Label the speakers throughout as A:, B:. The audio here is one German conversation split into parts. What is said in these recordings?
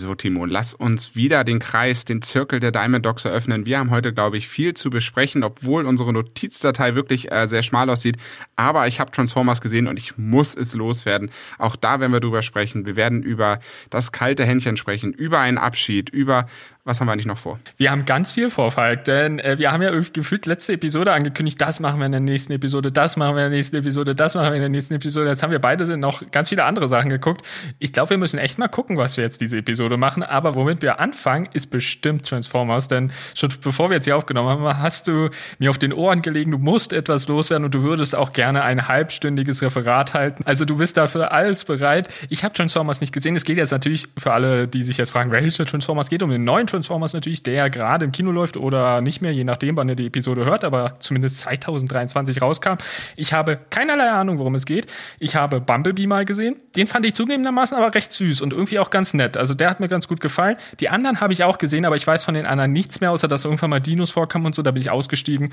A: So, Timo, lass uns wieder den Kreis, den Zirkel der Diamond Dogs eröffnen. Wir haben heute, glaube ich, viel zu besprechen, obwohl unsere Notizdatei wirklich äh, sehr schmal aussieht. Aber ich habe Transformers gesehen und ich muss es loswerden. Auch da werden wir drüber sprechen. Wir werden über das kalte Händchen sprechen, über einen Abschied, über was haben wir eigentlich noch vor?
B: Wir haben ganz viel vor, Falk, denn äh, wir haben ja gefühlt letzte Episode angekündigt, das machen wir in der nächsten Episode, das machen wir in der nächsten Episode, das machen wir in der nächsten Episode. Jetzt haben wir beide noch ganz viele andere Sachen geguckt. Ich glaube, wir müssen echt mal gucken, was wir jetzt diese Episode machen. Aber womit wir anfangen, ist bestimmt Transformers, denn schon bevor wir jetzt hier aufgenommen haben, hast du mir auf den Ohren gelegen, du musst etwas loswerden und du würdest auch gerne ein halbstündiges Referat halten. Also du bist dafür alles bereit. Ich habe Transformers nicht gesehen. Es geht jetzt natürlich für alle, die sich jetzt fragen, welche Transformers geht um den neuen Transformers natürlich, der gerade im Kino läuft oder nicht mehr, je nachdem, wann ihr die Episode hört, aber zumindest 2023 rauskam. Ich habe keinerlei Ahnung, worum es geht. Ich habe Bumblebee mal gesehen. Den fand ich zugegebenermaßen aber recht süß und irgendwie auch ganz nett. Also der hat mir ganz gut gefallen. Die anderen habe ich auch gesehen, aber ich weiß von den anderen nichts mehr, außer dass irgendwann mal Dinos vorkamen und so. Da bin ich ausgestiegen.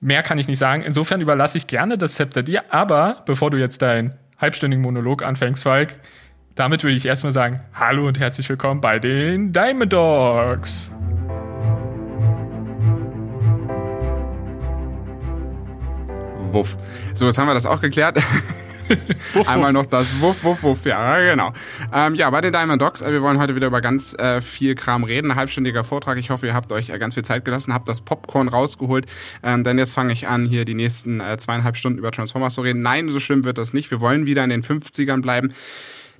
B: Mehr kann ich nicht sagen. Insofern überlasse ich gerne das Zepter dir. Aber bevor du jetzt deinen halbstündigen Monolog anfängst, Falk, damit würde ich erstmal sagen, hallo und herzlich willkommen bei den Diamond Dogs.
A: Wuff. So, jetzt haben wir das auch geklärt. wuff, Einmal noch das Wuff, Wuff, Wuff, ja, genau. Ähm, ja, bei den Diamond Dogs, äh, wir wollen heute wieder über ganz äh, viel Kram reden. Ein halbstündiger Vortrag. Ich hoffe, ihr habt euch äh, ganz viel Zeit gelassen, habt das Popcorn rausgeholt, ähm, denn jetzt fange ich an, hier die nächsten äh, zweieinhalb Stunden über Transformers zu reden. Nein, so schlimm wird das nicht. Wir wollen wieder in den 50ern bleiben.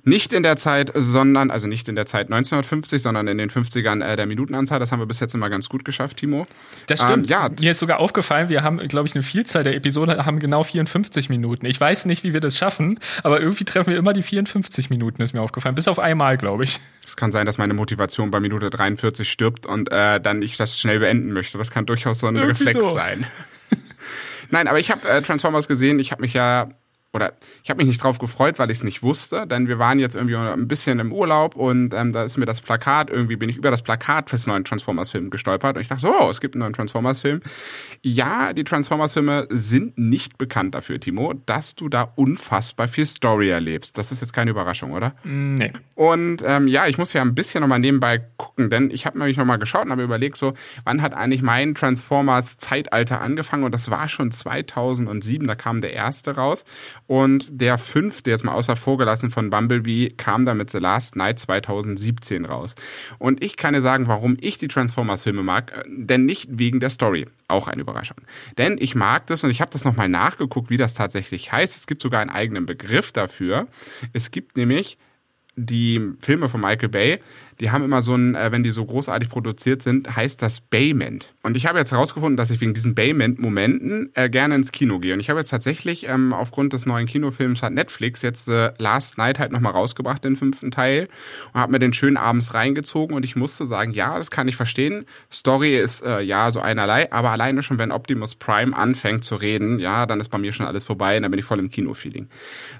A: Nicht in der Zeit, sondern, also nicht in der Zeit 1950, sondern in den 50ern äh, der Minutenanzahl. Das haben wir bis jetzt immer ganz gut geschafft, Timo.
B: Das stimmt. Ähm, ja. Mir ist sogar aufgefallen, wir haben, glaube ich, eine Vielzahl der Episoden haben genau 54 Minuten. Ich weiß nicht, wie wir das schaffen, aber irgendwie treffen wir immer die 54 Minuten, ist mir aufgefallen. Bis auf einmal, glaube ich.
A: Es kann sein, dass meine Motivation bei Minute 43 stirbt und äh, dann ich das schnell beenden möchte. Das kann durchaus so ein irgendwie Reflex so. sein. Nein, aber ich habe äh, Transformers gesehen. Ich habe mich ja oder ich habe mich nicht drauf gefreut, weil ich es nicht wusste, denn wir waren jetzt irgendwie ein bisschen im Urlaub und ähm, da ist mir das Plakat, irgendwie bin ich über das Plakat fürs neuen Transformers-Film gestolpert und ich dachte so, oh, es gibt einen neuen Transformers-Film. Ja, die Transformers-Filme sind nicht bekannt dafür, Timo, dass du da unfassbar viel Story erlebst. Das ist jetzt keine Überraschung, oder?
B: Nee.
A: Und ähm, ja, ich muss ja ein bisschen nochmal nebenbei gucken, denn ich habe nämlich nochmal geschaut und habe überlegt, so, wann hat eigentlich mein Transformers-Zeitalter angefangen und das war schon 2007, da kam der erste raus und der fünfte, jetzt mal außer vorgelassen von Bumblebee, kam dann mit The Last Night 2017 raus. Und ich kann dir sagen, warum ich die Transformers-Filme mag, äh, denn nicht wegen der Story. Auch eine Überraschung. Denn ich mag das und ich habe das nochmal nachgeguckt, wie das tatsächlich heißt. Es gibt sogar einen eigenen Begriff dafür. Es gibt nämlich die Filme von Michael Bay, die haben immer so ein, äh, wenn die so großartig produziert sind, heißt das Bayment. Und ich habe jetzt herausgefunden, dass ich wegen diesen Bayment-Momenten äh, gerne ins Kino gehe. Und ich habe jetzt tatsächlich, ähm, aufgrund des neuen Kinofilms hat Netflix jetzt äh, Last Night halt nochmal rausgebracht, den fünften Teil, und habe mir den schön abends reingezogen und ich musste sagen, ja, das kann ich verstehen. Story ist äh, ja so einerlei, aber alleine schon, wenn Optimus Prime anfängt zu reden, ja, dann ist bei mir schon alles vorbei und dann bin ich voll im Kino-Feeling.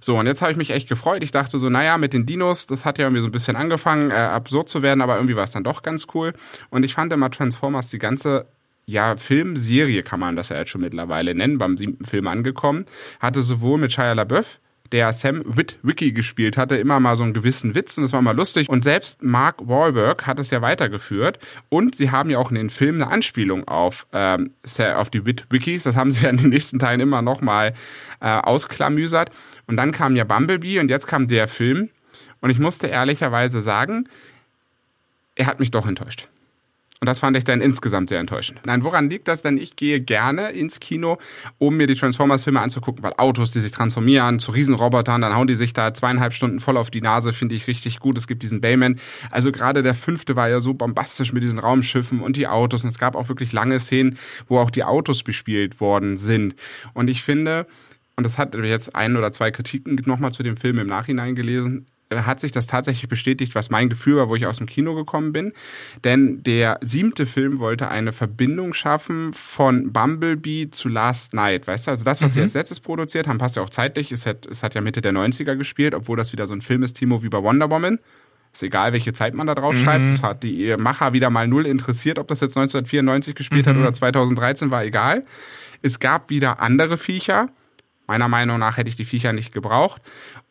A: So, und jetzt habe ich mich echt gefreut. Ich dachte so, naja, mit den Dinos, das hat ja irgendwie so ein bisschen angefangen, äh, absurd zu werden, aber irgendwie war es dann doch ganz cool. Und ich fand immer Transformers die ganze ja, Filmserie kann man das ja jetzt schon mittlerweile nennen, beim siebten Film angekommen, hatte sowohl mit Shia LaBeouf, der Sam Witwicky gespielt hatte, immer mal so einen gewissen Witz und das war mal lustig. Und selbst Mark Wahlberg hat es ja weitergeführt. Und sie haben ja auch in den Filmen eine Anspielung auf, ähm, auf die Witwickies. Das haben sie ja in den nächsten Teilen immer nochmal äh, ausklamüsert. Und dann kam ja Bumblebee und jetzt kam der Film. Und ich musste ehrlicherweise sagen, er hat mich doch enttäuscht. Und das fand ich dann insgesamt sehr enttäuschend. Nein, woran liegt das denn? Ich gehe gerne ins Kino, um mir die Transformers-Filme anzugucken, weil Autos, die sich transformieren zu Riesenrobotern, dann hauen die sich da zweieinhalb Stunden voll auf die Nase, finde ich richtig gut. Es gibt diesen Bayman. Also gerade der fünfte war ja so bombastisch mit diesen Raumschiffen und die Autos. Und es gab auch wirklich lange Szenen, wo auch die Autos bespielt worden sind. Und ich finde, und das hat jetzt ein oder zwei Kritiken nochmal zu dem Film im Nachhinein gelesen, hat sich das tatsächlich bestätigt, was mein Gefühl war, wo ich aus dem Kino gekommen bin. Denn der siebte Film wollte eine Verbindung schaffen von Bumblebee zu Last Night. Weißt du, also das, was mhm. sie als letztes produziert haben, passt ja auch zeitlich. Es hat, es hat ja Mitte der 90er gespielt, obwohl das wieder so ein Film ist, Timo, wie bei Wonder Woman. Ist egal, welche Zeit man da drauf mhm. schreibt. Das hat die Macher wieder mal null interessiert, ob das jetzt 1994 gespielt mhm. hat oder 2013, war egal. Es gab wieder andere Viecher. Meiner Meinung nach hätte ich die Viecher nicht gebraucht.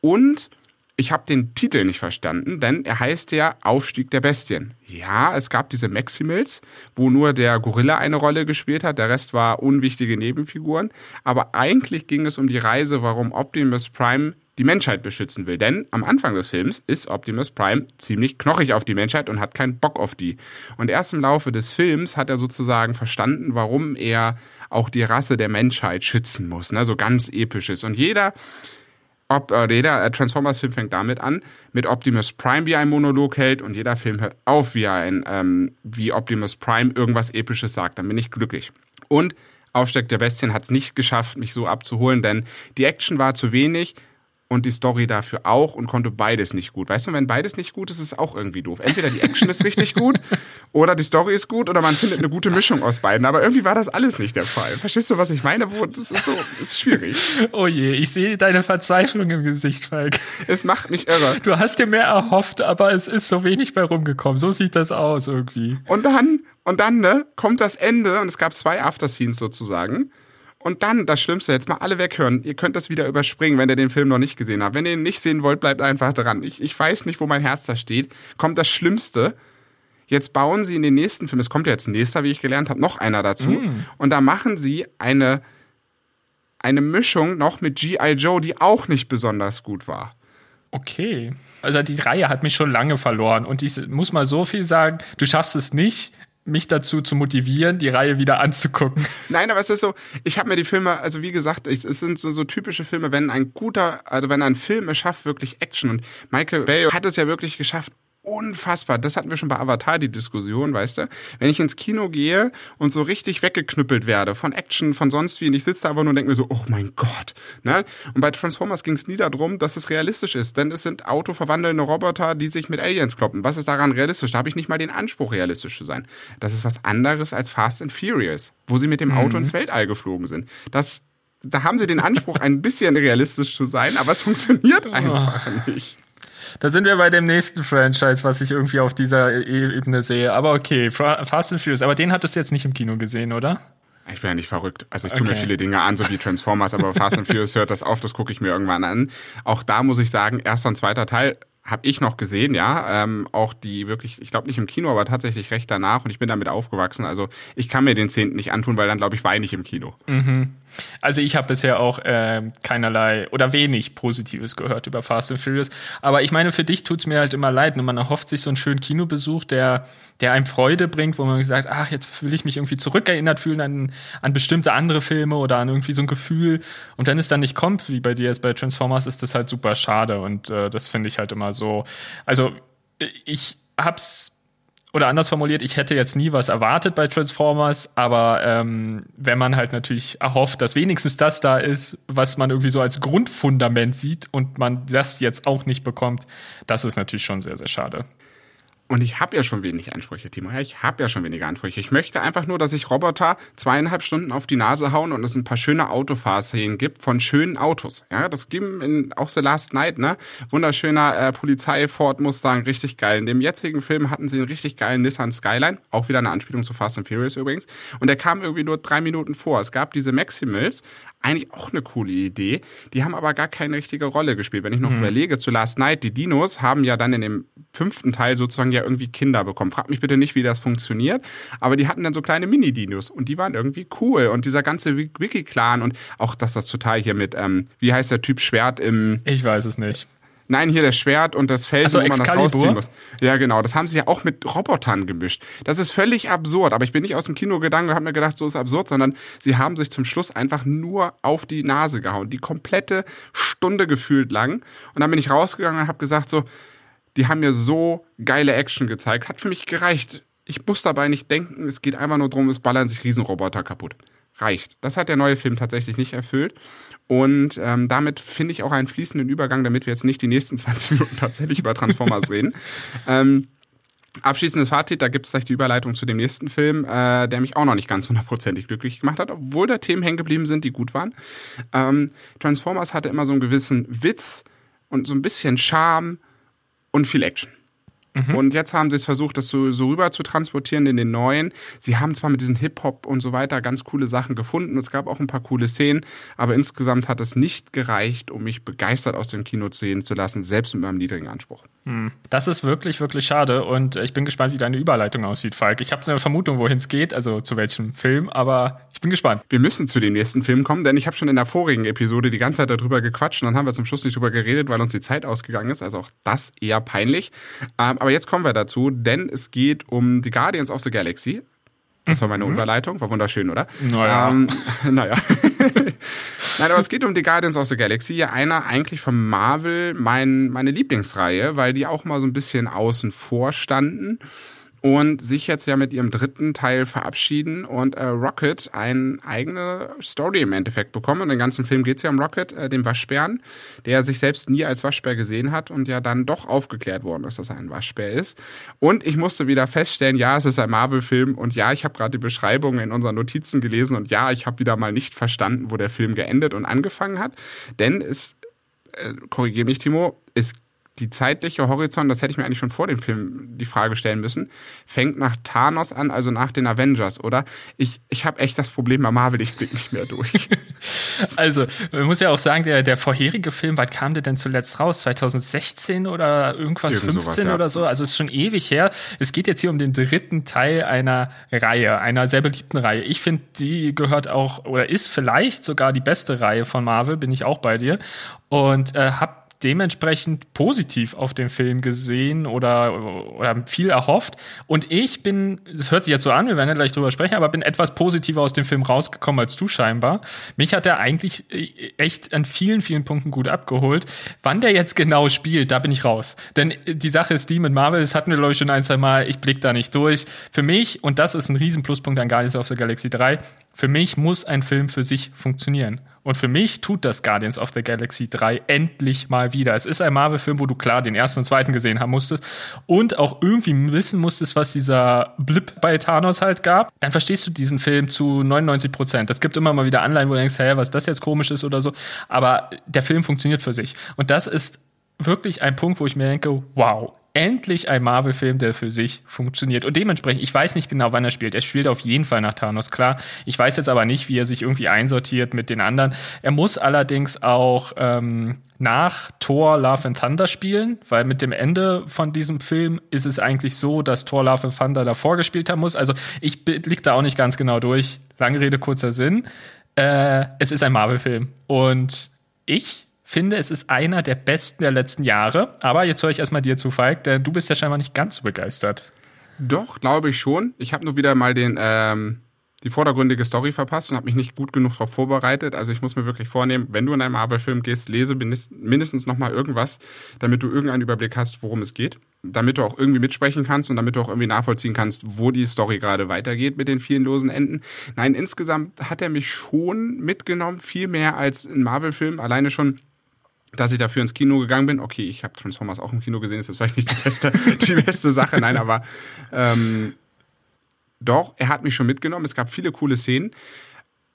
A: Und ich habe den Titel nicht verstanden, denn er heißt ja Aufstieg der Bestien. Ja, es gab diese Maximals, wo nur der Gorilla eine Rolle gespielt hat, der Rest war unwichtige Nebenfiguren. Aber eigentlich ging es um die Reise, warum Optimus Prime die Menschheit beschützen will. Denn am Anfang des Films ist Optimus Prime ziemlich knochig auf die Menschheit und hat keinen Bock auf die. Und erst im Laufe des Films hat er sozusagen verstanden, warum er auch die Rasse der Menschheit schützen muss. Ne? So ganz episches. Und jeder ob, äh, jeder Transformers-Film fängt damit an, mit Optimus Prime, wie einen Monolog hält, und jeder Film hört auf, wie ein, ähm, wie Optimus Prime irgendwas Episches sagt. Dann bin ich glücklich. Und Aufsteck der Bestien hat es nicht geschafft, mich so abzuholen, denn die Action war zu wenig, und die Story dafür auch und konnte beides nicht gut. Weißt du, wenn beides nicht gut ist, ist es auch irgendwie doof. Entweder die Action ist richtig gut oder die Story ist gut oder man findet eine gute Mischung aus beiden. Aber irgendwie war das alles nicht der Fall. Verstehst du, was ich meine? Das ist so, das ist schwierig.
B: Oh je, ich sehe deine Verzweiflung im Gesicht, Falk.
A: Es macht mich irre.
B: Du hast dir mehr erhofft, aber es ist so wenig bei rumgekommen. So sieht das aus irgendwie.
A: Und dann, und dann, ne, kommt das Ende und es gab zwei Afterscenes sozusagen. Und dann, das Schlimmste, jetzt mal alle weghören. Ihr könnt das wieder überspringen, wenn ihr den Film noch nicht gesehen habt. Wenn ihr ihn nicht sehen wollt, bleibt einfach dran. Ich, ich weiß nicht, wo mein Herz da steht. Kommt das Schlimmste. Jetzt bauen sie in den nächsten Film, es kommt ja jetzt ein nächster, wie ich gelernt habe, noch einer dazu. Mm. Und da machen sie eine, eine Mischung noch mit G.I. Joe, die auch nicht besonders gut war.
B: Okay. Also die Reihe hat mich schon lange verloren. Und ich muss mal so viel sagen, du schaffst es nicht, mich dazu zu motivieren, die Reihe wieder anzugucken.
A: Nein, aber es ist so, ich habe mir die Filme, also wie gesagt, es sind so, so typische Filme, wenn ein guter, also wenn ein Film es schafft, wirklich Action und Michael Bay hat es ja wirklich geschafft, unfassbar. Das hatten wir schon bei Avatar, die Diskussion, weißt du? Wenn ich ins Kino gehe und so richtig weggeknüppelt werde von Action, von sonst wie, und ich sitze da aber nur und denke mir so, oh mein Gott. Ne? Und bei Transformers ging es nie darum, dass es realistisch ist, denn es sind autoverwandelnde Roboter, die sich mit Aliens kloppen. Was ist daran realistisch? Da habe ich nicht mal den Anspruch, realistisch zu sein. Das ist was anderes als Fast and Furious, wo sie mit dem Auto mhm. ins Weltall geflogen sind. Das da haben sie den Anspruch, ein bisschen realistisch zu sein, aber es funktioniert oh. einfach nicht.
B: Da sind wir bei dem nächsten Franchise, was ich irgendwie auf dieser e- Ebene sehe. Aber okay, Fast and Furious. Aber den hattest du jetzt nicht im Kino gesehen, oder?
A: Ich bin ja nicht verrückt. Also ich tue okay. mir viele Dinge an, so wie Transformers, aber Fast and Furious hört das auf, das gucke ich mir irgendwann an. Auch da muss ich sagen, erster und zweiter Teil habe ich noch gesehen, ja. Ähm, auch die wirklich, ich glaube nicht im Kino, aber tatsächlich recht danach und ich bin damit aufgewachsen. Also ich kann mir den zehnten nicht antun, weil dann glaube ich weine ich im Kino.
B: Mhm. Also ich habe bisher auch äh, keinerlei oder wenig Positives gehört über Fast and Furious. Aber ich meine, für dich tut's mir halt immer leid. Und man erhofft sich so einen schönen Kinobesuch, der, der einem Freude bringt, wo man sagt, ach, jetzt will ich mich irgendwie zurückerinnert fühlen an, an bestimmte andere Filme oder an irgendwie so ein Gefühl. Und wenn es dann nicht kommt, wie bei dir jetzt bei Transformers, ist das halt super schade. Und äh, das finde ich halt immer so. Also ich hab's oder anders formuliert, ich hätte jetzt nie was erwartet bei Transformers, aber ähm, wenn man halt natürlich erhofft, dass wenigstens das da ist, was man irgendwie so als Grundfundament sieht und man das jetzt auch nicht bekommt, das ist natürlich schon sehr, sehr schade.
A: Und ich habe ja schon wenig Ansprüche, Timo. Ja, ich habe ja schon weniger Ansprüche. Ich möchte einfach nur, dass sich Roboter zweieinhalb Stunden auf die Nase hauen und es ein paar schöne Autofahrszenen gibt von schönen Autos. Ja, das gibt in auch The Last Night, ne? Wunderschöner äh, Polizei Ford Mustang, richtig geil. In dem jetzigen Film hatten sie einen richtig geilen Nissan Skyline, auch wieder eine Anspielung zu Fast and Furious übrigens. Und der kam irgendwie nur drei Minuten vor. Es gab diese Maximals, eigentlich auch eine coole Idee. Die haben aber gar keine richtige Rolle gespielt. Wenn ich noch mhm. überlege, zu Last Night, die Dinos haben ja dann in dem fünften Teil sozusagen ja irgendwie Kinder bekommen. Frag mich bitte nicht, wie das funktioniert, aber die hatten dann so kleine Mini-Dinos und die waren irgendwie cool. Und dieser ganze Wiki-Clan und auch, dass das total hier mit, ähm, wie heißt der Typ Schwert im...
B: Ich weiß es nicht.
A: Nein, hier das Schwert und das Felsen,
B: so, wo man das rausziehen muss.
A: Ja, genau. Das haben sie ja auch mit Robotern gemischt. Das ist völlig absurd. Aber ich bin nicht aus dem Kino gegangen und habe mir gedacht, so ist absurd, sondern sie haben sich zum Schluss einfach nur auf die Nase gehauen. Die komplette Stunde gefühlt lang. Und dann bin ich rausgegangen und habe gesagt, so, die haben mir so geile Action gezeigt. Hat für mich gereicht. Ich muss dabei nicht denken. Es geht einfach nur drum, es ballern sich Riesenroboter kaputt reicht. Das hat der neue Film tatsächlich nicht erfüllt. Und ähm, damit finde ich auch einen fließenden Übergang, damit wir jetzt nicht die nächsten 20 Minuten tatsächlich über Transformers reden. Ähm, Abschließendes Fazit, da gibt es gleich die Überleitung zu dem nächsten Film, äh, der mich auch noch nicht ganz hundertprozentig glücklich gemacht hat, obwohl da Themen hängen geblieben sind, die gut waren. Ähm, Transformers hatte immer so einen gewissen Witz und so ein bisschen Charme und viel Action. Mhm. Und jetzt haben sie es versucht, das so, so rüber zu transportieren in den neuen. Sie haben zwar mit diesen Hip-Hop und so weiter ganz coole Sachen gefunden. Es gab auch ein paar coole Szenen, aber insgesamt hat es nicht gereicht, um mich begeistert aus dem Kino sehen zu lassen, selbst mit meinem niedrigen Anspruch.
B: Hm. Das ist wirklich, wirklich schade und ich bin gespannt, wie deine Überleitung aussieht, Falk. Ich habe eine Vermutung, wohin es geht, also zu welchem Film, aber ich bin gespannt.
A: Wir müssen zu dem nächsten Film kommen, denn ich habe schon in der vorigen Episode die ganze Zeit darüber gequatscht und dann haben wir zum Schluss nicht drüber geredet, weil uns die Zeit ausgegangen ist. Also auch das eher peinlich. Ähm, aber jetzt kommen wir dazu, denn es geht um die Guardians of the Galaxy. Das war meine mhm. Überleitung, war wunderschön, oder?
B: Naja. Ähm,
A: naja. Nein, aber es geht um die Guardians of the Galaxy, einer eigentlich von Marvel mein, meine Lieblingsreihe, weil die auch mal so ein bisschen außen vor standen und sich jetzt ja mit ihrem dritten Teil verabschieden und äh, Rocket eine eigene Story im Endeffekt bekommen. Und den ganzen Film geht es ja um Rocket, äh, dem Waschbären, der sich selbst nie als Waschbär gesehen hat und ja dann doch aufgeklärt worden ist, dass er ein Waschbär ist. Und ich musste wieder feststellen, ja, es ist ein Marvel-Film und ja, ich habe gerade die Beschreibung in unseren Notizen gelesen und ja, ich habe wieder mal nicht verstanden, wo der Film geendet und angefangen hat. Denn es, äh, korrigiere mich, Timo, es die zeitliche Horizont, das hätte ich mir eigentlich schon vor dem Film die Frage stellen müssen, fängt nach Thanos an, also nach den Avengers, oder? Ich, ich habe echt das Problem bei Marvel, ich blick nicht mehr durch.
B: also, man muss ja auch sagen, der, der vorherige Film, wann kam der denn zuletzt raus? 2016 oder irgendwas, Irgend 15 sowas, ja. oder so? Also, es ist schon ewig her. Es geht jetzt hier um den dritten Teil einer Reihe, einer sehr beliebten Reihe. Ich finde, die gehört auch, oder ist vielleicht sogar die beste Reihe von Marvel, bin ich auch bei dir. Und äh, habe dementsprechend positiv auf den Film gesehen oder, oder viel erhofft. Und ich bin, das hört sich jetzt so an, wir werden ja gleich drüber sprechen, aber bin etwas positiver aus dem Film rausgekommen als du scheinbar. Mich hat er eigentlich äh, echt an vielen, vielen Punkten gut abgeholt. Wann der jetzt genau spielt, da bin ich raus. Denn die Sache ist die mit Marvel, das hatten wir, glaube ich, schon ein, zwei Mal, ich blick da nicht durch. Für mich, und das ist ein Riesenpluspunkt an Guardians of the Galaxy 3, für mich muss ein Film für sich funktionieren. Und für mich tut das Guardians of the Galaxy 3 endlich mal wieder. Es ist ein Marvel-Film, wo du klar den ersten und zweiten gesehen haben musstest und auch irgendwie wissen musstest, was dieser Blip bei Thanos halt gab. Dann verstehst du diesen Film zu 99 Prozent. Es gibt immer mal wieder Anleihen, wo du denkst, hey, was das jetzt komisch ist oder so. Aber der Film funktioniert für sich. Und das ist wirklich ein Punkt, wo ich mir denke, wow, endlich ein Marvel-Film, der für sich funktioniert. Und dementsprechend, ich weiß nicht genau, wann er spielt. Er spielt auf jeden Fall nach Thanos, klar. Ich weiß jetzt aber nicht, wie er sich irgendwie einsortiert mit den anderen. Er muss allerdings auch ähm, nach Thor Love and Thunder spielen, weil mit dem Ende von diesem Film ist es eigentlich so, dass Thor Love and Thunder davor gespielt haben muss. Also ich blick da auch nicht ganz genau durch. Lange Rede, kurzer Sinn. Äh, es ist ein Marvel-Film. Und ich finde, es ist einer der besten der letzten Jahre. Aber jetzt höre ich erstmal dir zu, Falk, denn du bist ja scheinbar nicht ganz so begeistert.
A: Doch, glaube ich schon. Ich habe nur wieder mal den ähm, die vordergründige Story verpasst und habe mich nicht gut genug darauf vorbereitet. Also ich muss mir wirklich vornehmen, wenn du in einen Marvel-Film gehst, lese mindestens noch mal irgendwas, damit du irgendeinen Überblick hast, worum es geht, damit du auch irgendwie mitsprechen kannst und damit du auch irgendwie nachvollziehen kannst, wo die Story gerade weitergeht mit den vielen losen Enden. Nein, insgesamt hat er mich schon mitgenommen, viel mehr als ein Marvel-Film. Alleine schon dass ich dafür ins Kino gegangen bin. Okay, ich habe Transformers auch im Kino gesehen, ist jetzt vielleicht nicht die beste, die beste Sache, nein, aber ähm, doch, er hat mich schon mitgenommen. Es gab viele coole Szenen.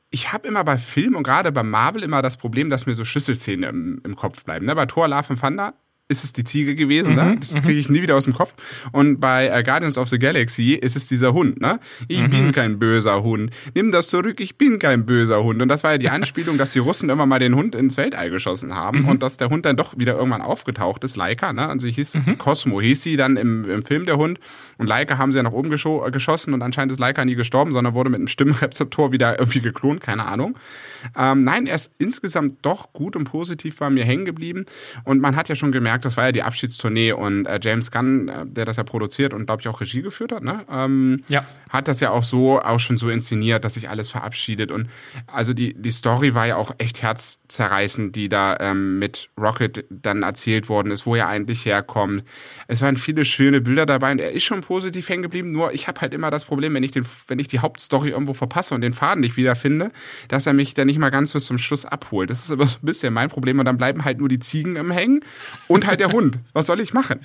A: Ich habe immer bei Film und gerade bei Marvel immer das Problem, dass mir so Schlüsselszenen im, im Kopf bleiben. Ne? Bei Thor, Love and Thunder ist es die Ziege gewesen, ne? mhm, ne? Das kriege ich nie wieder aus dem Kopf. Und bei äh, Guardians of the Galaxy ist es dieser Hund, ne? Ich mhm. bin kein böser Hund. Nimm das zurück, ich bin kein böser Hund. Und das war ja die Anspielung, dass die Russen immer mal den Hund ins Weltall geschossen haben mhm. und dass der Hund dann doch wieder irgendwann aufgetaucht ist, Laika, ne? Also hieß mhm. Cosmo, hieß sie dann im, im Film der Hund. Und Laika haben sie ja nach oben geschossen und anscheinend ist Laika nie gestorben, sondern wurde mit einem Stimmrezeptor wieder irgendwie geklont, keine Ahnung. Ähm, nein, er ist insgesamt doch gut und positiv bei mir hängen geblieben. Und man hat ja schon gemerkt, das war ja die Abschiedstournee und äh, James Gunn, äh, der das ja produziert und glaube ich auch Regie geführt hat, ne? Ähm, ja. hat das ja auch so auch schon so inszeniert, dass sich alles verabschiedet und also die die Story war ja auch echt herzzerreißend, die da ähm, mit Rocket dann erzählt worden ist, wo er eigentlich herkommt. Es waren viele schöne Bilder dabei und er ist schon positiv hängen geblieben. Nur ich habe halt immer das Problem, wenn ich den wenn ich die Hauptstory irgendwo verpasse und den Faden nicht wiederfinde, dass er mich dann nicht mal ganz bis zum Schluss abholt. Das ist aber so ein bisschen mein Problem und dann bleiben halt nur die Ziegen im Hängen und halt der Hund. Was soll ich machen?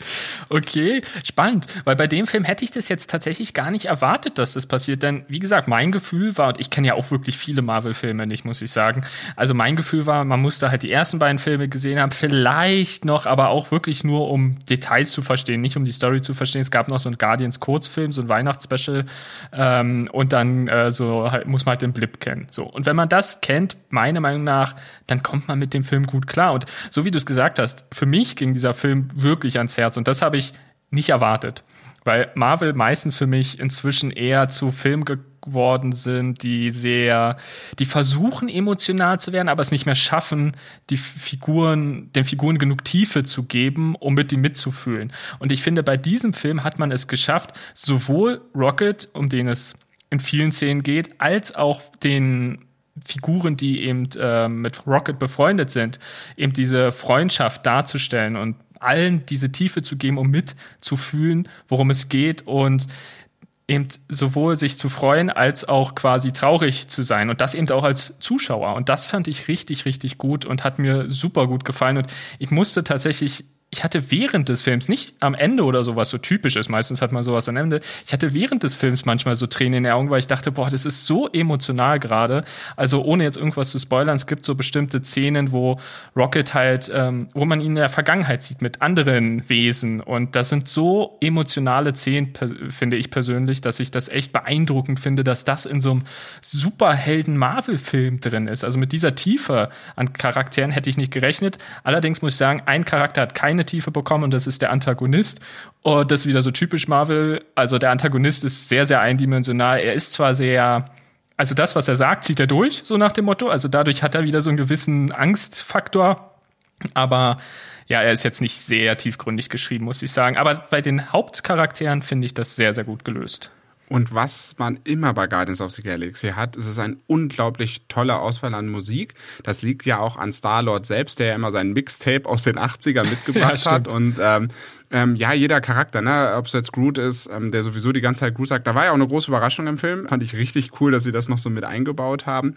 B: Okay, spannend. Weil bei dem Film hätte ich das jetzt tatsächlich gar nicht erwartet, dass das passiert. Denn, wie gesagt, mein Gefühl war, und ich kenne ja auch wirklich viele Marvel-Filme nicht, muss ich sagen. Also mein Gefühl war, man musste halt die ersten beiden Filme gesehen haben, vielleicht noch, aber auch wirklich nur, um Details zu verstehen, nicht um die Story zu verstehen. Es gab noch so einen Guardians-Kurzfilm, so ein Weihnachtsspecial. Ähm, und dann äh, so halt, muss man halt den Blip kennen. So. Und wenn man das kennt, meiner Meinung nach, dann kommt man mit dem Film gut klar. Und so wie du es gesagt hast, für mich ging dieser Film wirklich ans Herz. Und das habe ich nicht erwartet. Weil Marvel meistens für mich inzwischen eher zu Film geworden sind, die sehr, die versuchen emotional zu werden, aber es nicht mehr schaffen, die Figuren, den Figuren genug Tiefe zu geben, um mit die mitzufühlen. Und ich finde, bei diesem Film hat man es geschafft, sowohl Rocket, um den es in vielen Szenen geht, als auch den Figuren, die eben äh, mit Rocket befreundet sind, eben diese Freundschaft darzustellen und allen diese Tiefe zu geben, um mitzufühlen, worum es geht und eben sowohl sich zu freuen als auch quasi traurig zu sein und das eben auch als Zuschauer. Und das fand ich richtig richtig gut und hat mir super gut gefallen. Und ich musste tatsächlich ich hatte während des Films, nicht am Ende oder sowas so typisch ist, meistens hat man sowas am Ende, ich hatte während des Films manchmal so Tränen in den Augen, weil ich dachte, boah, das ist so emotional gerade. Also ohne jetzt irgendwas zu spoilern, es gibt so bestimmte Szenen, wo Rocket halt, ähm, wo man ihn in der Vergangenheit sieht mit anderen Wesen. Und das sind so emotionale Szenen, finde ich persönlich, dass ich das echt beeindruckend finde, dass das in so einem Superhelden-Marvel-Film drin ist. Also mit dieser Tiefe an Charakteren hätte ich nicht gerechnet. Allerdings muss ich sagen, ein Charakter hat keine Tiefe bekommen und das ist der Antagonist. Und das ist wieder so typisch Marvel. Also der Antagonist ist sehr, sehr eindimensional. Er ist zwar sehr, also das, was er sagt, zieht er durch, so nach dem Motto. Also dadurch hat er wieder so einen gewissen Angstfaktor. Aber ja, er ist jetzt nicht sehr tiefgründig geschrieben, muss ich sagen. Aber bei den Hauptcharakteren finde ich das sehr, sehr gut gelöst.
A: Und was man immer bei Guardians of the Galaxy hat, ist es ein unglaublich toller Auswahl an Musik. Das liegt ja auch an Star-Lord selbst, der ja immer sein Mixtape aus den 80ern mitgebracht ja, hat. Und ähm, ähm, ja, jeder Charakter, ne, ob es jetzt Groot ist, ähm, der sowieso die ganze Zeit Groot sagt, da war ja auch eine große Überraschung im Film. Fand ich richtig cool, dass sie das noch so mit eingebaut haben.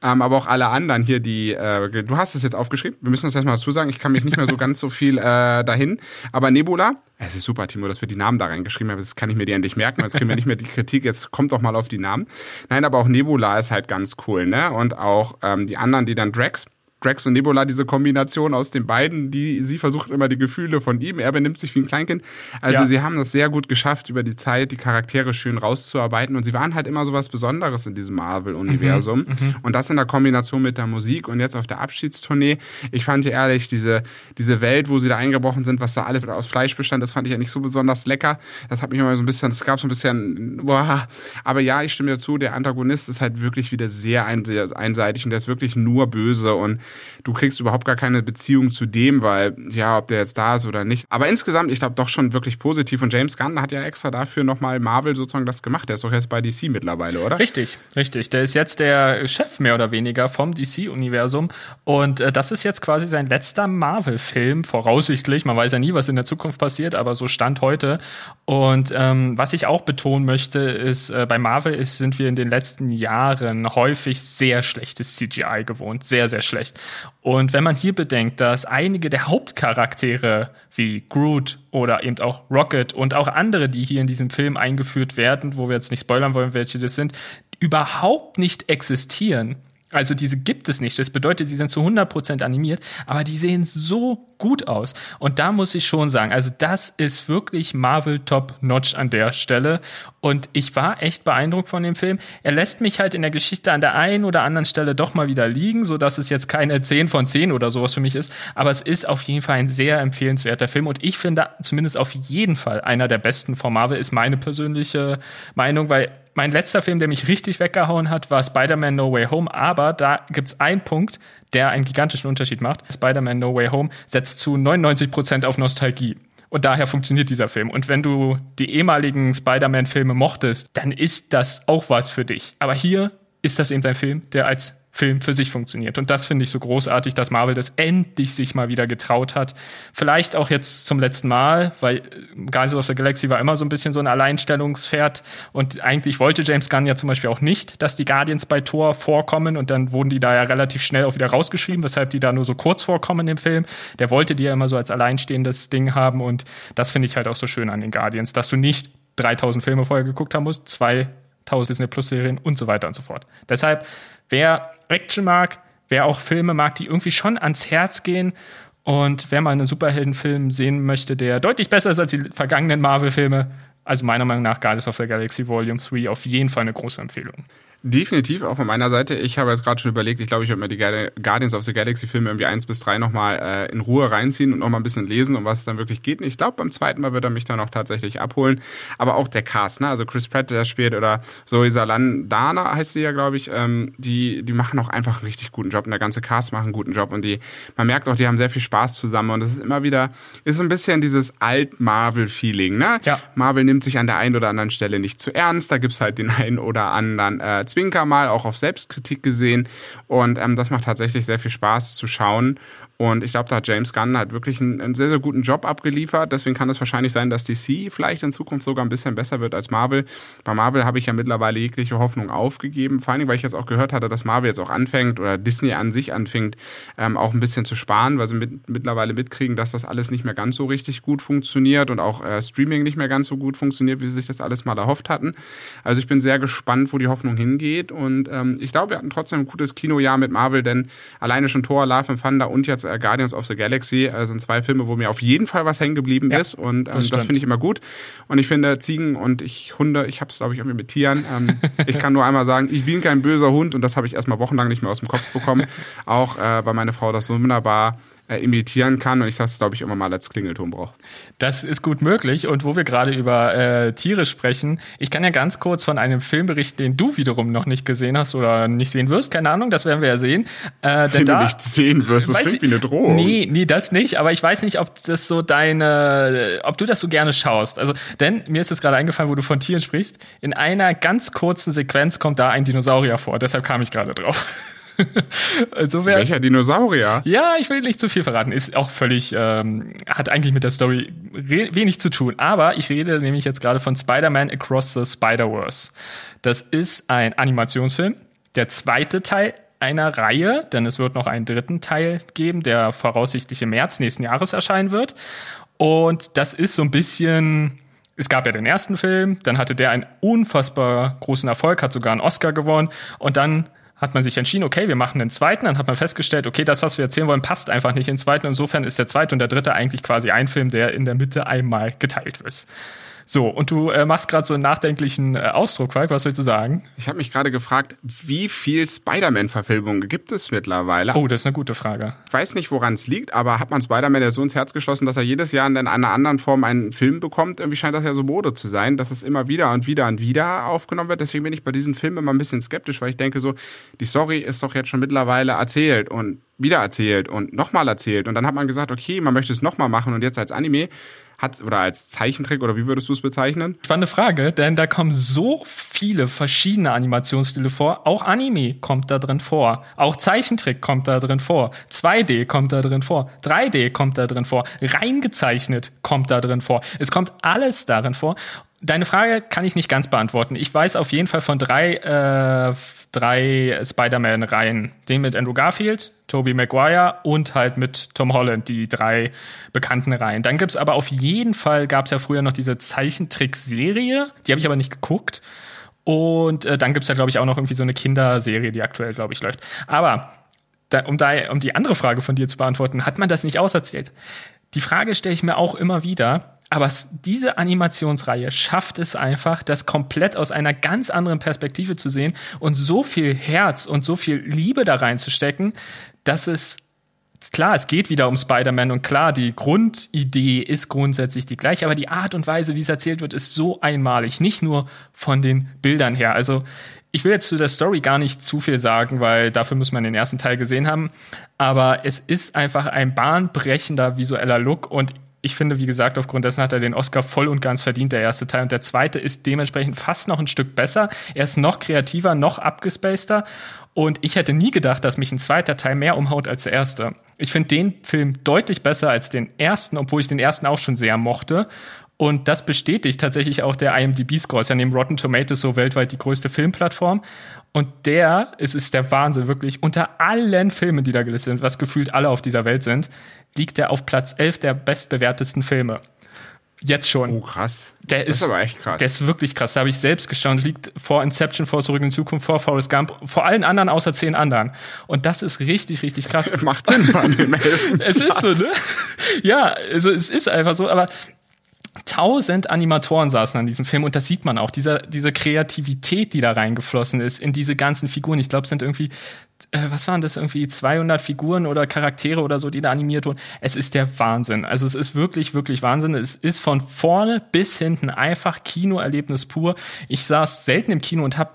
A: Ähm, aber auch alle anderen hier, die, äh, du hast es jetzt aufgeschrieben, wir müssen das erstmal dazu sagen, ich kann mich nicht mehr so ganz so viel äh, dahin. Aber Nebula, es ist super, Timo, dass wir die Namen da reingeschrieben haben. Das kann ich mir die endlich merken, jetzt kriegen wir nicht mehr die Kritik, jetzt kommt doch mal auf die Namen. Nein, aber auch Nebula ist halt ganz cool, ne? Und auch ähm, die anderen, die dann Drax Drax und Nebula, diese Kombination aus den beiden, die sie versucht immer die Gefühle von ihm, er benimmt sich wie ein Kleinkind. Also ja. sie haben das sehr gut geschafft, über die Zeit die Charaktere schön rauszuarbeiten und sie waren halt immer so was Besonderes in diesem Marvel-Universum. Mhm, mhm, und das in der Kombination mit der Musik und jetzt auf der Abschiedstournee. Ich fand ja ehrlich, diese, diese Welt, wo sie da eingebrochen sind, was da alles aus Fleisch bestand, das fand ich ja nicht so besonders lecker. Das hat mich immer so ein bisschen, es gab so ein bisschen, boah. Aber ja, ich stimme dazu, der Antagonist ist halt wirklich wieder sehr einseitig und der ist wirklich nur böse und du kriegst überhaupt gar keine Beziehung zu dem, weil, ja, ob der jetzt da ist oder nicht. Aber insgesamt, ich glaube, doch schon wirklich positiv. Und James Gunn hat ja extra dafür nochmal Marvel sozusagen das gemacht. Der ist doch jetzt bei DC mittlerweile, oder?
B: Richtig, richtig. Der ist jetzt der Chef mehr oder weniger vom DC-Universum. Und äh, das ist jetzt quasi sein letzter Marvel-Film, voraussichtlich. Man weiß ja nie, was in der Zukunft passiert, aber so stand heute. Und ähm, was ich auch betonen möchte, ist, äh, bei Marvel ist, sind wir in den letzten Jahren häufig sehr schlechtes CGI gewohnt. Sehr, sehr schlecht. Und wenn man hier bedenkt, dass einige der Hauptcharaktere wie Groot oder eben auch Rocket und auch andere, die hier in diesem Film eingeführt werden, wo wir jetzt nicht spoilern wollen, welche das sind, überhaupt nicht existieren, also diese gibt es nicht. Das bedeutet, sie sind zu 100% animiert, aber die sehen so gut aus. Und da muss ich schon sagen, also das ist wirklich Marvel Top Notch an der Stelle. Und ich war echt beeindruckt von dem Film. Er lässt mich halt in der Geschichte an der einen oder anderen Stelle doch mal wieder liegen, so dass es jetzt keine 10 von 10 oder sowas für mich ist. Aber es ist auf jeden Fall ein sehr empfehlenswerter Film. Und ich finde zumindest auf jeden Fall einer der besten von Marvel, ist meine persönliche Meinung, weil mein letzter Film, der mich richtig weggehauen hat, war Spider-Man No Way Home. Aber da gibt es einen Punkt, der einen gigantischen Unterschied macht. Spider-Man No Way Home setzt zu 99 Prozent auf Nostalgie. Und daher funktioniert dieser Film. Und wenn du die ehemaligen Spider-Man-Filme mochtest, dann ist das auch was für dich. Aber hier ist das eben ein Film, der als Film für sich funktioniert. Und das finde ich so großartig, dass Marvel das endlich sich mal wieder getraut hat. Vielleicht auch jetzt zum letzten Mal, weil äh, Guardians of the Galaxy war immer so ein bisschen so ein Alleinstellungspferd. Und eigentlich wollte James Gunn ja zum Beispiel auch nicht, dass die Guardians bei Thor vorkommen. Und dann wurden die da ja relativ schnell auch wieder rausgeschrieben, weshalb die da nur so kurz vorkommen im Film. Der wollte die ja immer so als alleinstehendes Ding haben. Und das finde ich halt auch so schön an den Guardians, dass du nicht 3000 Filme vorher geguckt haben musst, 2000 Disney Plus Serien und so weiter und so fort. Deshalb Wer Action mag, wer auch Filme mag, die irgendwie schon ans Herz gehen und wer mal einen Superheldenfilm sehen möchte, der deutlich besser ist als die vergangenen Marvel-Filme, also meiner Meinung nach Guardians of the Galaxy Volume 3 auf jeden Fall eine große Empfehlung.
A: Definitiv, auch von meiner Seite. Ich habe jetzt gerade schon überlegt, ich glaube, ich werde mir die Guardians of the Galaxy Filme irgendwie eins bis drei nochmal äh, in Ruhe reinziehen und nochmal ein bisschen lesen, um was es dann wirklich geht. Und ich glaube, beim zweiten Mal wird er mich dann auch tatsächlich abholen. Aber auch der Cast, ne? Also Chris Pratt, der spielt, oder Zoe Salandana heißt sie ja, glaube ich, ähm, die, die machen auch einfach einen richtig guten Job und der ganze Cast macht einen guten Job und die, man merkt auch, die haben sehr viel Spaß zusammen und das ist immer wieder, ist so ein bisschen dieses Alt-Marvel-Feeling, ne?
B: Ja.
A: Marvel nimmt sich an der einen oder anderen Stelle nicht zu ernst, da gibt's halt den einen oder anderen äh, Zwinker mal, auch auf Selbstkritik gesehen. Und ähm, das macht tatsächlich sehr viel Spaß zu schauen. Und ich glaube, da hat James Gunn halt wirklich einen, einen, sehr, sehr guten Job abgeliefert. Deswegen kann es wahrscheinlich sein, dass DC vielleicht in Zukunft sogar ein bisschen besser wird als Marvel. Bei Marvel habe ich ja mittlerweile jegliche Hoffnung aufgegeben. Vor allen Dingen, weil ich jetzt auch gehört hatte, dass Marvel jetzt auch anfängt oder Disney an sich anfängt, ähm, auch ein bisschen zu sparen, weil sie mit, mittlerweile mitkriegen, dass das alles nicht mehr ganz so richtig gut funktioniert und auch äh, Streaming nicht mehr ganz so gut funktioniert, wie sie sich das alles mal erhofft hatten. Also ich bin sehr gespannt, wo die Hoffnung hingeht. Und ähm, ich glaube, wir hatten trotzdem ein gutes Kinojahr mit Marvel, denn alleine schon Thor, Love and Thunder und jetzt Guardians of the Galaxy äh, sind zwei Filme, wo mir auf jeden Fall was hängen geblieben ja, ist und ähm, das, das finde ich immer gut. Und ich finde Ziegen und ich Hunde, ich habe es glaube ich irgendwie mit Tieren. Ähm, ich kann nur einmal sagen, ich bin kein böser Hund und das habe ich erstmal wochenlang nicht mehr aus dem Kopf bekommen. Auch äh, weil meine Frau das so wunderbar äh, imitieren kann und ich das, glaube ich, immer mal als Klingelton brauche.
B: Das ist gut möglich. Und wo wir gerade über äh, Tiere sprechen, ich kann ja ganz kurz von einem Film berichten, den du wiederum noch nicht gesehen hast oder nicht sehen wirst. Keine Ahnung, das werden wir ja sehen.
A: Äh, den da, du nicht sehen wirst, das klingt wie eine Drohung.
B: Nee, nee, das nicht. Aber ich weiß nicht, ob das so deine, ob du das so gerne schaust. Also, denn mir ist es gerade eingefallen, wo du von Tieren sprichst. In einer ganz kurzen Sequenz kommt da ein Dinosaurier vor. Deshalb kam ich gerade drauf.
A: Insofern, Welcher Dinosaurier?
B: Ja, ich will nicht zu viel verraten. Ist auch völlig, ähm, hat eigentlich mit der Story wenig zu tun. Aber ich rede nämlich jetzt gerade von Spider-Man Across the Spider-Verse. Das ist ein Animationsfilm. Der zweite Teil einer Reihe, denn es wird noch einen dritten Teil geben, der voraussichtlich im März nächsten Jahres erscheinen wird. Und das ist so ein bisschen, es gab ja den ersten Film, dann hatte der einen unfassbar großen Erfolg, hat sogar einen Oscar gewonnen und dann hat man sich entschieden, okay, wir machen den zweiten, dann hat man festgestellt, okay, das, was wir erzählen wollen, passt einfach nicht in den zweiten. Insofern ist der zweite und der dritte eigentlich quasi ein Film, der in der Mitte einmal geteilt wird. So, und du äh, machst gerade so einen nachdenklichen äh, Ausdruck, Falk, was willst du sagen?
A: Ich habe mich gerade gefragt, wie viel Spider-Man-Verfilmungen gibt es mittlerweile?
B: Oh, das ist eine gute Frage.
A: Ich weiß nicht, woran es liegt, aber hat man Spider-Man ja so ins Herz geschlossen, dass er jedes Jahr in einer anderen Form einen Film bekommt? Irgendwie scheint das ja so Mode zu sein, dass es immer wieder und wieder und wieder aufgenommen wird. Deswegen bin ich bei diesen Filmen immer ein bisschen skeptisch, weil ich denke so, die Story ist doch jetzt schon mittlerweile erzählt und wieder erzählt und nochmal erzählt. Und dann hat man gesagt, okay, man möchte es nochmal machen und jetzt als Anime hat oder als Zeichentrick oder wie würdest du es bezeichnen?
B: Spannende Frage, denn da kommen so viele verschiedene Animationsstile vor. Auch Anime kommt da drin vor. Auch Zeichentrick kommt da drin vor. 2D kommt da drin vor. 3D kommt da drin vor. Reingezeichnet kommt da drin vor. Es kommt alles darin vor. Deine Frage kann ich nicht ganz beantworten. Ich weiß auf jeden Fall von drei, äh, drei Spider-Man-Reihen. Den mit Andrew Garfield, Tobey Maguire und halt mit Tom Holland, die drei bekannten Reihen. Dann gibt's aber auf jeden Fall, gab's ja früher noch diese Zeichentrickserie, die habe ich aber nicht geguckt. Und äh, dann gibt's ja, glaube ich, auch noch irgendwie so eine Kinderserie, die aktuell, glaube ich, läuft. Aber da, um, da, um die andere Frage von dir zu beantworten, hat man das nicht auserzählt? Die Frage stelle ich mir auch immer wieder aber diese Animationsreihe schafft es einfach, das komplett aus einer ganz anderen Perspektive zu sehen und so viel Herz und so viel Liebe da reinzustecken, dass es klar, es geht wieder um Spider-Man und klar, die Grundidee ist grundsätzlich die gleiche, aber die Art und Weise, wie es erzählt wird, ist so einmalig. Nicht nur von den Bildern her. Also, ich will jetzt zu der Story gar nicht zu viel sagen, weil dafür muss man den ersten Teil gesehen haben. Aber es ist einfach ein bahnbrechender visueller Look und ich finde, wie gesagt, aufgrund dessen hat er den Oscar voll und ganz verdient, der erste Teil. Und der zweite ist dementsprechend fast noch ein Stück besser. Er ist noch kreativer, noch abgespaceder. Und ich hätte nie gedacht, dass mich ein zweiter Teil mehr umhaut als der erste. Ich finde den Film deutlich besser als den ersten, obwohl ich den ersten auch schon sehr mochte. Und das bestätigt tatsächlich auch der IMDb-Score. Ist ja neben Rotten Tomatoes so weltweit die größte Filmplattform. Und der, es ist der Wahnsinn, wirklich, unter allen Filmen, die da gelistet sind, was gefühlt alle auf dieser Welt sind, liegt er auf Platz 11 der bestbewertesten Filme. Jetzt schon.
A: Oh, krass.
B: Der
A: das
B: ist,
A: ist aber echt krass.
B: Der ist wirklich krass. Da habe ich selbst gestaunt. Liegt vor Inception, vor Zurück in Zukunft, vor Forrest Gump, vor allen anderen außer zehn anderen. Und das ist richtig, richtig krass.
A: Macht Sinn, Mann.
B: es ist so, ne? Ja, also es ist einfach so. Aber tausend Animatoren saßen an diesem Film und das sieht man auch, dieser, diese Kreativität, die da reingeflossen ist in diese ganzen Figuren. Ich glaube, es sind irgendwie, äh, was waren das, irgendwie 200 Figuren oder Charaktere oder so, die da animiert wurden. Es ist der Wahnsinn. Also es ist wirklich, wirklich Wahnsinn. Es ist von vorne bis hinten einfach Kinoerlebnis pur. Ich saß selten im Kino und habe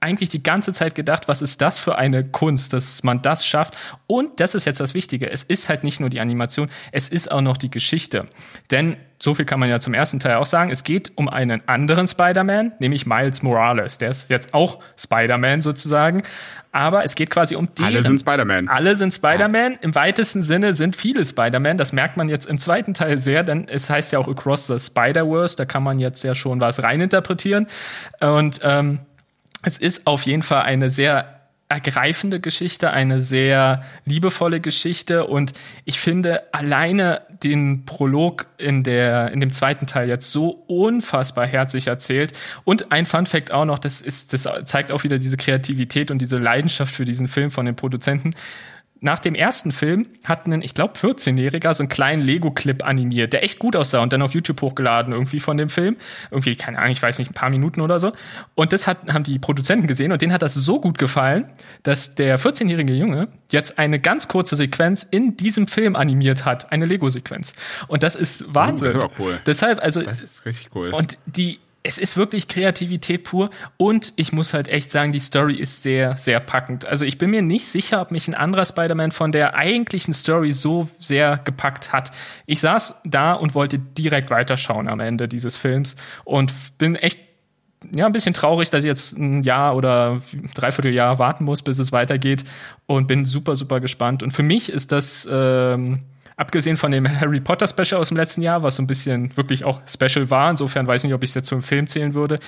B: eigentlich die ganze Zeit gedacht, was ist das für eine Kunst, dass man das schafft. Und das ist jetzt das Wichtige. Es ist halt nicht nur die Animation, es ist auch noch die Geschichte. Denn so viel kann man ja zum ersten Teil auch sagen. Es geht um einen anderen Spider-Man, nämlich Miles Morales. Der ist jetzt auch Spider-Man sozusagen. Aber es geht quasi um die.
A: Alle sind Spider-Man.
B: Alle sind Spider-Man. Ja. Im weitesten Sinne sind viele Spider-Man. Das merkt man jetzt im zweiten Teil sehr, denn es heißt ja auch Across the Spider-Verse. Da kann man jetzt ja schon was reininterpretieren. Und ähm, es ist auf jeden Fall eine sehr ergreifende Geschichte, eine sehr liebevolle Geschichte. Und ich finde alleine den Prolog in der in dem zweiten Teil jetzt so unfassbar herzlich erzählt. Und ein Fun Fact auch noch, das ist das zeigt auch wieder diese Kreativität und diese Leidenschaft für diesen Film von den Produzenten nach dem ersten Film hat ein, ich glaube, 14-Jähriger so einen kleinen Lego-Clip animiert, der echt gut aussah und dann auf YouTube hochgeladen irgendwie von dem Film. Irgendwie, keine Ahnung, ich weiß nicht, ein paar Minuten oder so. Und das hat, haben die Produzenten gesehen und denen hat das so gut gefallen, dass der 14-jährige Junge jetzt eine ganz kurze Sequenz in diesem Film animiert hat, eine Lego-Sequenz. Und das ist Wahnsinn. Oh, das ist cool. Deshalb, also.
A: Das ist richtig cool.
B: Und die, es ist wirklich Kreativität pur und ich muss halt echt sagen, die Story ist sehr, sehr packend. Also ich bin mir nicht sicher, ob mich ein anderer Spider-Man von der eigentlichen Story so sehr gepackt hat. Ich saß da und wollte direkt weiterschauen am Ende dieses Films und bin echt ja, ein bisschen traurig, dass ich jetzt ein Jahr oder dreiviertel Jahr warten muss, bis es weitergeht und bin super, super gespannt. Und für mich ist das ähm, abgesehen von dem Harry Potter Special aus dem letzten Jahr, was so ein bisschen wirklich auch Special war, insofern weiß ich nicht, ob ich es jetzt zum Film zählen würde,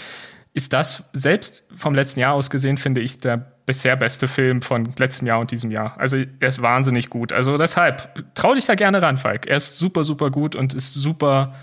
B: ist das selbst vom letzten Jahr aus gesehen, finde ich, der bisher beste Film von letztem Jahr und diesem Jahr. Also er ist wahnsinnig gut. Also deshalb, trau dich da gerne ran, Falk. Er ist super, super gut und ist super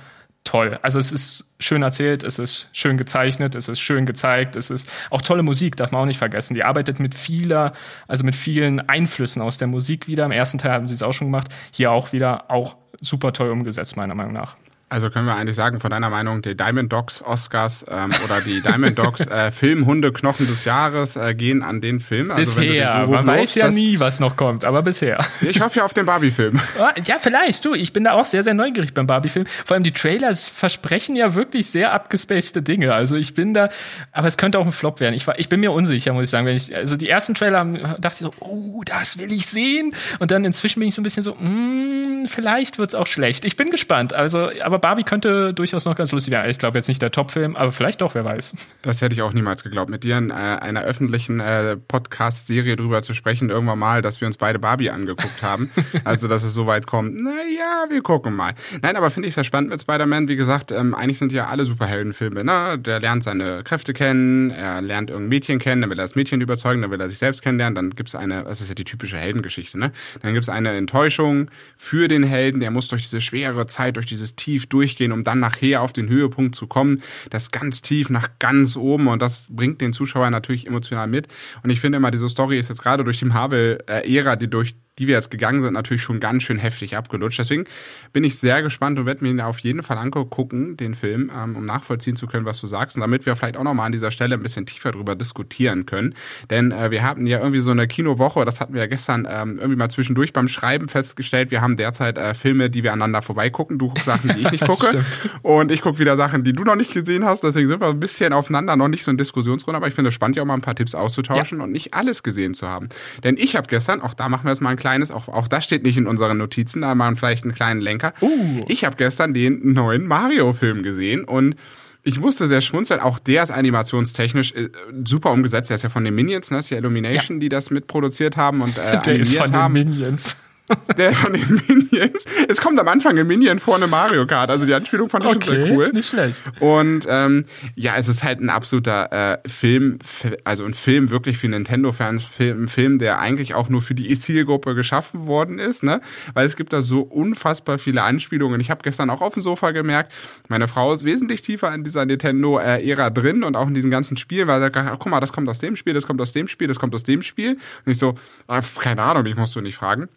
B: toll. Also es ist schön erzählt, es ist schön gezeichnet, es ist schön gezeigt, es ist auch tolle Musik, darf man auch nicht vergessen. Die arbeitet mit vieler, also mit vielen Einflüssen aus der Musik wieder. Im ersten Teil haben sie es auch schon gemacht. Hier auch wieder, auch super toll umgesetzt, meiner Meinung nach.
A: Also können wir eigentlich sagen, von deiner Meinung, die Diamond Dogs Oscars ähm, oder die Diamond Dogs äh, Filmhunde Knochen des Jahres äh, gehen an den Film.
B: Also bisher, so man weiß ja nie, was noch kommt, aber bisher.
A: Ich hoffe ja auf den Barbie-Film.
B: Ja, vielleicht, du, ich bin da auch sehr, sehr neugierig beim Barbie-Film. Vor allem die Trailers versprechen ja wirklich sehr abgespacede Dinge. Also ich bin da, aber es könnte auch ein Flop werden. Ich, war, ich bin mir unsicher, muss ich sagen. Wenn ich, also die ersten Trailer dachte ich so, oh, das will ich sehen. Und dann inzwischen bin ich so ein bisschen so, mm, vielleicht wird's auch schlecht. Ich bin gespannt. Also, aber aber Barbie könnte durchaus noch ganz lustig werden. Ich glaube jetzt nicht der Top-Film, aber vielleicht doch, wer weiß.
A: Das hätte ich auch niemals geglaubt. Mit dir in äh, einer öffentlichen äh, Podcast-Serie drüber zu sprechen, irgendwann mal, dass wir uns beide Barbie angeguckt haben. also, dass es so weit kommt. Naja, wir gucken mal. Nein, aber finde ich sehr spannend mit Spider-Man. Wie gesagt, ähm, eigentlich sind ja alle Superheldenfilme. Ne? Der lernt seine Kräfte kennen, er lernt irgendein Mädchen kennen, dann will er das Mädchen überzeugen, dann will er sich selbst kennenlernen, dann gibt's eine, das ist ja die typische Heldengeschichte, ne? Dann gibt's eine Enttäuschung für den Helden, der muss durch diese schwere Zeit, durch dieses Tief durchgehen, um dann nachher auf den Höhepunkt zu kommen. Das ganz tief nach ganz oben und das bringt den Zuschauer natürlich emotional mit. Und ich finde immer, diese Story ist jetzt gerade durch die Marvel-Ära, die durch die wir jetzt gegangen sind, natürlich schon ganz schön heftig abgelutscht. Deswegen bin ich sehr gespannt und werde mir ihn auf jeden Fall angucken, den Film, ähm, um nachvollziehen zu können, was du sagst und damit wir vielleicht auch nochmal an dieser Stelle ein bisschen tiefer drüber diskutieren können. Denn äh, wir hatten ja irgendwie so eine Kinowoche, das hatten wir ja gestern ähm, irgendwie mal zwischendurch beim Schreiben festgestellt. Wir haben derzeit äh, Filme, die wir aneinander vorbeigucken. Du guckst Sachen, die ich nicht gucke und ich gucke wieder Sachen, die du noch nicht gesehen hast. Deswegen sind wir ein bisschen aufeinander, noch nicht so in Diskussionsrunde, aber ich finde es spannend, ja auch mal ein paar Tipps auszutauschen ja. und nicht alles gesehen zu haben. Denn ich habe gestern, auch da machen wir jetzt mal einen kleines, auch, auch das steht nicht in unseren Notizen, da machen vielleicht einen kleinen Lenker. Uh. Ich habe gestern den neuen Mario-Film gesehen und ich musste sehr schmunzeln. Auch der ist animationstechnisch äh, super umgesetzt. Der ist ja von den Minions, ne? Das ist ja Illumination, ja. die das mitproduziert haben und äh,
B: der ist von haben. den Minions.
A: Der ist von den Minions. Es kommt am Anfang ein Minion vor eine Mario Kart. Also die Anspielung fand ich okay, schon sehr cool.
B: Nicht schlecht.
A: Und ähm, ja, es ist halt ein absoluter äh, Film, also ein Film wirklich für Nintendo-Fans, Film, ein Film, der eigentlich auch nur für die Zielgruppe geschaffen worden ist, ne? Weil es gibt da so unfassbar viele Anspielungen. Ich habe gestern auch auf dem Sofa gemerkt, meine Frau ist wesentlich tiefer in dieser Nintendo-Ära drin und auch in diesen ganzen Spielen, weil sie sagt, guck mal, das kommt aus dem Spiel, das kommt aus dem Spiel, das kommt aus dem Spiel. Und ich so, ah, keine Ahnung, ich musst du nicht fragen.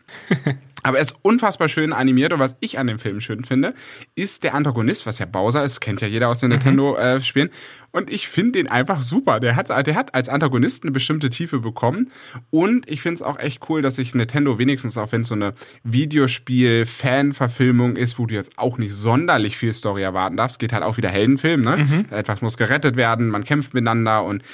A: Aber er ist unfassbar schön animiert und was ich an dem Film schön finde, ist der Antagonist, was ja Bowser ist, kennt ja jeder aus den mhm. Nintendo-Spielen. Und ich finde den einfach super. Der hat, der hat als Antagonist eine bestimmte Tiefe bekommen. Und ich finde es auch echt cool, dass sich Nintendo wenigstens, auch wenn es so eine Videospiel-Fan-Verfilmung ist, wo du jetzt auch nicht sonderlich viel Story erwarten darfst, geht halt auch wieder Heldenfilm, ne? Mhm. Etwas muss gerettet werden, man kämpft miteinander und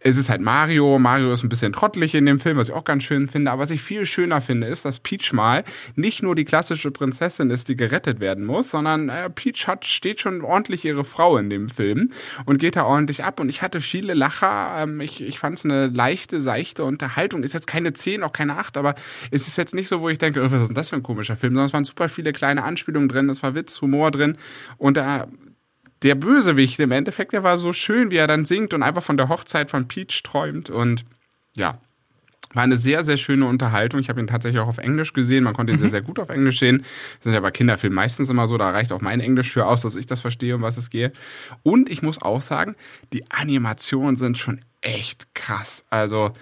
A: es ist halt Mario. Mario ist ein bisschen trottelig in dem Film, was ich auch ganz schön finde. Aber was ich viel schöner finde, ist, dass Peach mal nicht nur die klassische Prinzessin ist, die gerettet werden muss, sondern äh, Peach hat, steht schon ordentlich ihre Frau in dem Film und geht da ordentlich ab. Und ich hatte viele Lacher. Ähm, ich ich fand es eine leichte, seichte Unterhaltung. Ist jetzt keine 10, auch keine 8, aber es ist jetzt nicht so, wo ich denke, oh, was ist denn das für ein komischer Film, sondern es waren super viele kleine Anspielungen drin, es war Witz, Humor drin. Und da der Bösewicht im Endeffekt, der war so schön, wie er dann singt und einfach von der Hochzeit von Peach träumt und ja, war eine sehr, sehr schöne Unterhaltung. Ich habe ihn tatsächlich auch auf Englisch gesehen. Man konnte ihn mhm. sehr, sehr gut auf Englisch sehen. Das sind ja bei Kinderfilmen meistens immer so. Da reicht auch mein Englisch für aus, dass ich das verstehe, um was es geht. Und ich muss auch sagen, die Animationen sind schon echt krass. Also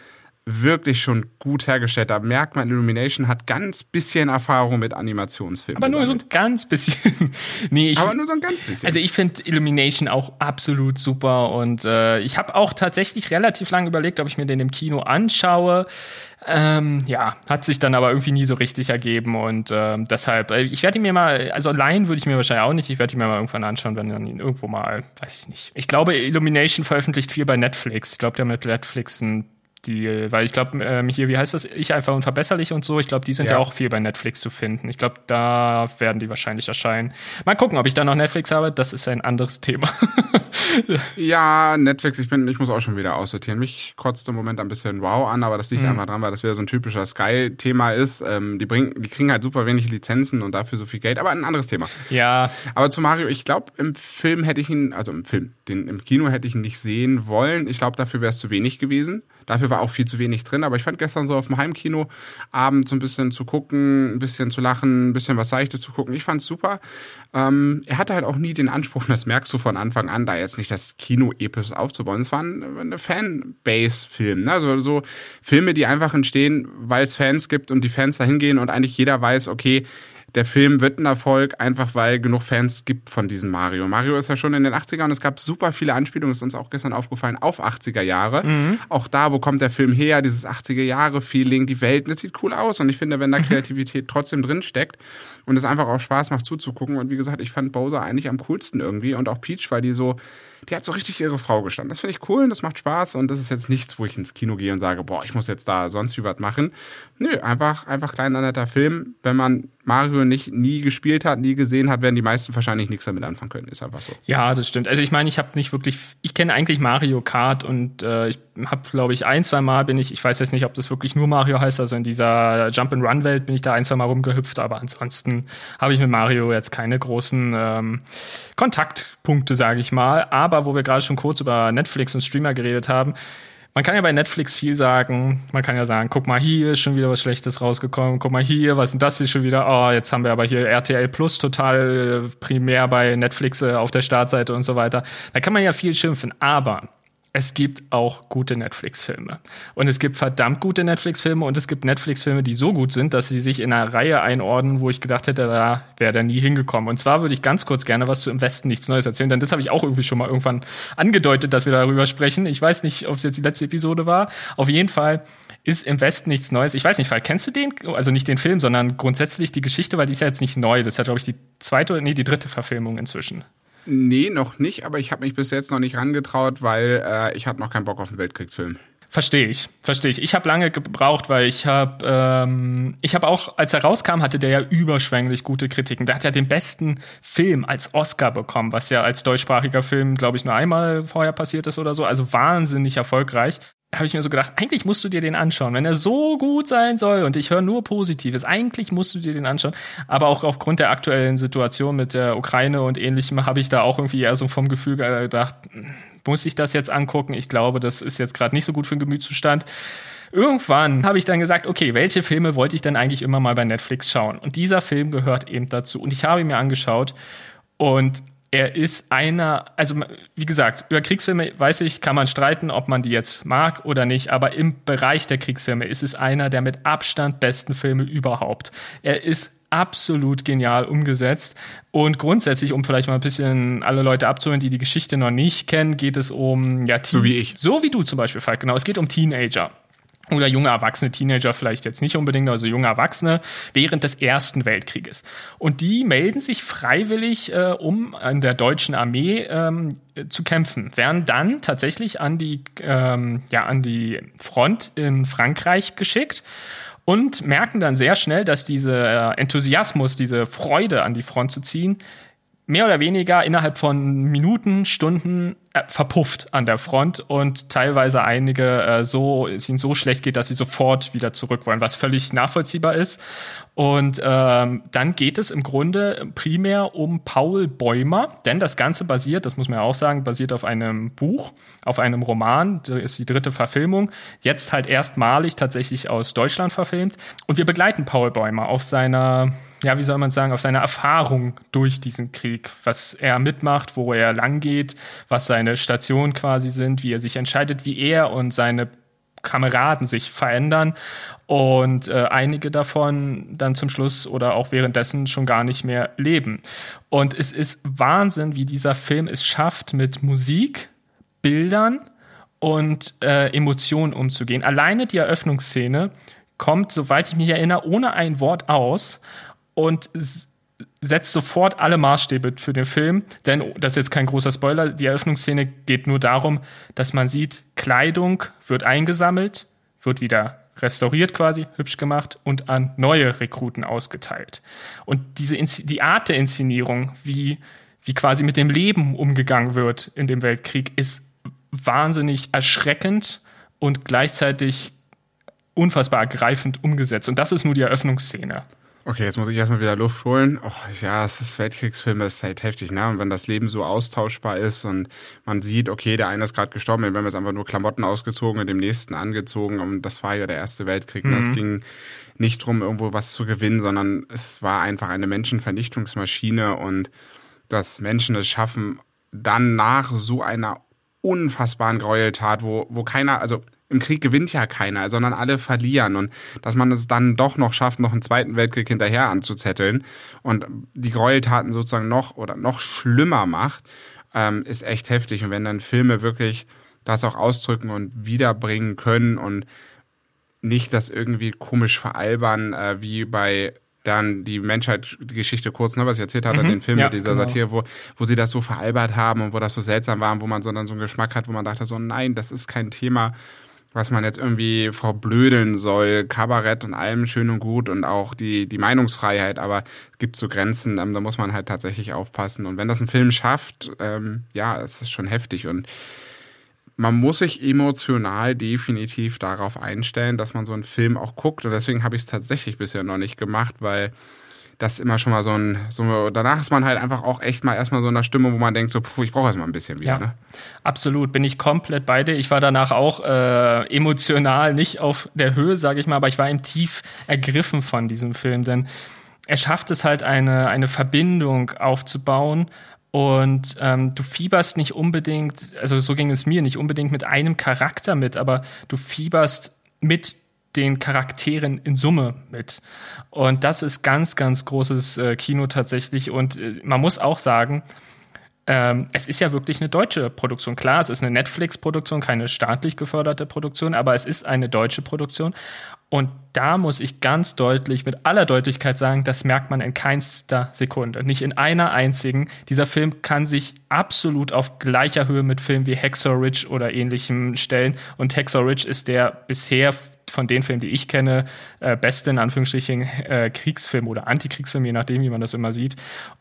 A: wirklich schon gut hergestellt. Da merkt man, Illumination hat ganz bisschen Erfahrung mit Animationsfilmen.
B: Aber nur so ein ganz bisschen.
A: nee, ich, Aber nur so ein ganz bisschen.
B: Also ich finde Illumination auch absolut super und äh, ich habe auch tatsächlich relativ lange überlegt, ob ich mir den im Kino anschaue. Ähm, ja, hat sich dann aber irgendwie nie so richtig ergeben und äh, deshalb, äh, ich werde ihn mir mal, also allein würde ich mir wahrscheinlich auch nicht, ich werde ihn mir mal irgendwann anschauen, wenn dann ihn irgendwo mal, weiß ich nicht. Ich glaube, Illumination veröffentlicht viel bei Netflix. Ich glaube, der hat mit Netflix ein die, weil ich glaube, ähm, hier, wie heißt das, ich einfach unverbesserlich und so, ich glaube, die sind ja. ja. auch viel bei Netflix zu finden. Ich glaube, da werden die wahrscheinlich erscheinen. Mal gucken, ob ich da noch Netflix habe, das ist ein anderes Thema.
A: ja, Netflix, ich bin, ich muss auch schon wieder aussortieren. Mich kotzt im Moment ein bisschen wow an, aber das liegt mhm. einfach dran, weil das wieder so ein typischer Sky-Thema ist. Ähm, die bringen, die kriegen halt super wenig Lizenzen und dafür so viel Geld, aber ein anderes Thema.
B: Ja.
A: Aber zu Mario, ich glaube, im Film hätte ich ihn, also im Film, den, im Kino hätte ich ihn nicht sehen wollen. Ich glaube, dafür wäre es zu wenig gewesen. Dafür war auch viel zu wenig drin, aber ich fand gestern so auf dem Heimkino abends so ein bisschen zu gucken, ein bisschen zu lachen, ein bisschen was Seichtes zu gucken. Ich fand's super. Ähm, er hatte halt auch nie den Anspruch, das merkst du von Anfang an, da jetzt nicht das Kino-Epos aufzubauen. Es war ein, eine Fanbase-Film, ne? also so Filme, die einfach entstehen, weil es Fans gibt und die Fans dahin gehen und eigentlich jeder weiß, okay, der Film wird ein Erfolg, einfach weil genug Fans gibt von diesem Mario. Mario ist ja schon in den 80ern und es gab super viele Anspielungen, ist uns auch gestern aufgefallen, auf 80er Jahre. Mhm. Auch da, wo kommt der Film her, dieses 80er Jahre Feeling, die Welt, das sieht cool aus und ich finde, wenn da. Kreativität trotzdem drin steckt und es einfach auch Spaß macht zuzugucken und wie gesagt, ich fand Bowser eigentlich am coolsten irgendwie und auch Peach, weil die so die hat so richtig ihre Frau gestanden. Das finde ich cool und das macht Spaß und das ist jetzt nichts, wo ich ins Kino gehe und sage, boah, ich muss jetzt da sonst wie was machen. Nö, einfach, einfach kleiner netter Film. Wenn man Mario nicht nie gespielt hat, nie gesehen hat, werden die meisten wahrscheinlich nichts damit anfangen können. Ist einfach so.
B: Ja, das stimmt. Also ich meine, ich habe nicht wirklich, ich kenne eigentlich Mario Kart und äh, ich habe, glaube ich, ein, zwei Mal bin ich, ich weiß jetzt nicht, ob das wirklich nur Mario heißt, also in dieser Jump-and-Run-Welt bin ich da ein, zwei Mal rumgehüpft, aber ansonsten habe ich mit Mario jetzt keine großen ähm, Kontaktpunkte, sage ich mal. Aber wo wir gerade schon kurz über Netflix und Streamer geredet haben, man kann ja bei Netflix viel sagen. Man kann ja sagen, guck mal, hier ist schon wieder was Schlechtes rausgekommen. Guck mal hier, was ist denn das hier schon wieder? Oh, jetzt haben wir aber hier RTL Plus total äh, primär bei Netflix äh, auf der Startseite und so weiter. Da kann man ja viel schimpfen. Aber es gibt auch gute Netflix-Filme. Und es gibt verdammt gute Netflix-Filme und es gibt Netflix-Filme, die so gut sind, dass sie sich in einer Reihe einordnen, wo ich gedacht hätte, da wäre der nie hingekommen. Und zwar würde ich ganz kurz gerne was zu Im Westen nichts Neues erzählen, denn das habe ich auch irgendwie schon mal irgendwann angedeutet, dass wir darüber sprechen. Ich weiß nicht, ob es jetzt die letzte Episode war. Auf jeden Fall ist Im Westen nichts Neues. Ich weiß nicht, weil kennst du den? Also nicht den Film, sondern grundsätzlich die Geschichte, weil die ist ja jetzt nicht neu. Das ist ja, glaube ich, die zweite nee, die dritte Verfilmung inzwischen.
A: Nee, noch nicht, aber ich habe mich bis jetzt noch nicht rangetraut, weil äh, ich hatte noch keinen Bock auf einen Weltkriegsfilm.
B: Verstehe ich, verstehe ich. Ich habe lange gebraucht, weil ich habe, ähm, ich habe auch, als er rauskam, hatte der ja überschwänglich gute Kritiken. Der hat ja den besten Film als Oscar bekommen, was ja als deutschsprachiger Film, glaube ich, nur einmal vorher passiert ist oder so. Also wahnsinnig erfolgreich habe ich mir so gedacht, eigentlich musst du dir den anschauen, wenn er so gut sein soll und ich höre nur Positives, eigentlich musst du dir den anschauen. Aber auch aufgrund der aktuellen Situation mit der Ukraine und ähnlichem habe ich da auch irgendwie eher so vom Gefühl gedacht, muss ich das jetzt angucken? Ich glaube, das ist jetzt gerade nicht so gut für den Gemütszustand. Irgendwann habe ich dann gesagt, okay, welche Filme wollte ich denn eigentlich immer mal bei Netflix schauen? Und dieser Film gehört eben dazu. Und ich habe ihn mir angeschaut und er ist einer, also wie gesagt, über Kriegsfilme weiß ich, kann man streiten, ob man die jetzt mag oder nicht, aber im Bereich der Kriegsfilme ist es einer der mit Abstand besten Filme überhaupt. Er ist absolut genial umgesetzt. Und grundsätzlich, um vielleicht mal ein bisschen alle Leute abzuholen, die die Geschichte noch nicht kennen, geht es um ja,
A: so wie ich.
B: So wie du zum Beispiel, Falk, genau. Es geht um Teenager oder junge Erwachsene, Teenager vielleicht jetzt nicht unbedingt, also junge Erwachsene während des Ersten Weltkrieges. Und die melden sich freiwillig, äh, um in der deutschen Armee ähm, zu kämpfen, werden dann tatsächlich an die, ähm, ja, an die Front in Frankreich geschickt und merken dann sehr schnell, dass dieser Enthusiasmus, diese Freude an die Front zu ziehen, mehr oder weniger innerhalb von Minuten, Stunden äh, verpufft an der Front und teilweise einige äh, so es ihnen so schlecht geht, dass sie sofort wieder zurück wollen, was völlig nachvollziehbar ist. Und ähm, dann geht es im Grunde primär um Paul Bäumer, denn das Ganze basiert, das muss man ja auch sagen, basiert auf einem Buch, auf einem Roman, das ist die dritte Verfilmung, jetzt halt erstmalig tatsächlich aus Deutschland verfilmt. Und wir begleiten Paul Bäumer auf seiner, ja, wie soll man sagen, auf seiner Erfahrung durch diesen Krieg, was er mitmacht, wo er lang geht, was seine Stationen quasi sind, wie er sich entscheidet, wie er und seine Kameraden sich verändern und äh, einige davon dann zum Schluss oder auch währenddessen schon gar nicht mehr leben. Und es ist Wahnsinn, wie dieser Film es schafft, mit Musik, Bildern und äh, Emotionen umzugehen. Alleine die Eröffnungsszene kommt, soweit ich mich erinnere, ohne ein Wort aus und setzt sofort alle Maßstäbe für den Film, denn das ist jetzt kein großer Spoiler, die Eröffnungsszene geht nur darum, dass man sieht, Kleidung wird eingesammelt, wird wieder restauriert quasi, hübsch gemacht und an neue Rekruten ausgeteilt. Und diese die Art der Inszenierung, wie wie quasi mit dem Leben umgegangen wird in dem Weltkrieg, ist wahnsinnig erschreckend und gleichzeitig unfassbar ergreifend umgesetzt. Und das ist nur die Eröffnungsszene.
A: Okay, jetzt muss ich erstmal wieder Luft holen. Oh, ja, es ist Weltkriegsfilme, ist halt heftig, ne? Und wenn das Leben so austauschbar ist und man sieht, okay, der eine ist gerade gestorben, wir haben jetzt einfach nur Klamotten ausgezogen und dem nächsten angezogen und das war ja der Erste Weltkrieg. Mhm. Es ging nicht drum, irgendwo was zu gewinnen, sondern es war einfach eine Menschenvernichtungsmaschine und dass Menschen es schaffen, dann nach so einer unfassbaren Gräueltat, wo, wo keiner, also im Krieg gewinnt ja keiner, sondern alle verlieren und dass man es dann doch noch schafft, noch einen zweiten Weltkrieg hinterher anzuzetteln und die Gräueltaten sozusagen noch oder noch schlimmer macht, ähm, ist echt heftig. Und wenn dann Filme wirklich das auch ausdrücken und wiederbringen können und nicht das irgendwie komisch veralbern, äh, wie bei dann die Menschheit, die Geschichte kurz, ne, was ich erzählt hatte, mhm, den Film ja, mit dieser genau. Satire, wo, wo sie das so veralbert haben und wo das so seltsam war und wo man so dann so einen Geschmack hat, wo man dachte so, nein, das ist kein Thema, was man jetzt irgendwie verblödeln soll. Kabarett und allem schön und gut und auch die, die Meinungsfreiheit, aber es gibt so Grenzen, ähm, da muss man halt tatsächlich aufpassen. Und wenn das ein Film schafft, ähm, ja, es ist schon heftig und man muss sich emotional definitiv darauf einstellen, dass man so einen Film auch guckt. Und deswegen habe ich es tatsächlich bisher noch nicht gemacht, weil das immer schon mal so ein, so, danach ist man halt einfach auch echt mal erstmal so in der Stimme, wo man denkt, so, puh, ich brauche erstmal ein bisschen wieder. Ja, ne?
B: absolut, bin ich komplett bei dir. Ich war danach auch äh, emotional nicht auf der Höhe, sage ich mal, aber ich war ihm tief ergriffen von diesem Film, denn er schafft es halt, eine, eine Verbindung aufzubauen und ähm, du fieberst nicht unbedingt, also so ging es mir, nicht unbedingt mit einem Charakter mit, aber du fieberst mit den Charakteren in Summe mit. Und das ist ganz, ganz großes äh, Kino tatsächlich. Und äh, man muss auch sagen, ähm, es ist ja wirklich eine deutsche Produktion. Klar, es ist eine Netflix-Produktion, keine staatlich geförderte Produktion, aber es ist eine deutsche Produktion. Und da muss ich ganz deutlich, mit aller Deutlichkeit sagen, das merkt man in keinster Sekunde. Nicht in einer einzigen. Dieser Film kann sich absolut auf gleicher Höhe mit Filmen wie Hacksaw Ridge oder ähnlichem stellen. Und Hacksaw Ridge ist der bisher von den Filmen, die ich kenne, äh, beste in Anführungsstrichen äh, Kriegsfilm oder Antikriegsfilm, je nachdem, wie man das immer sieht.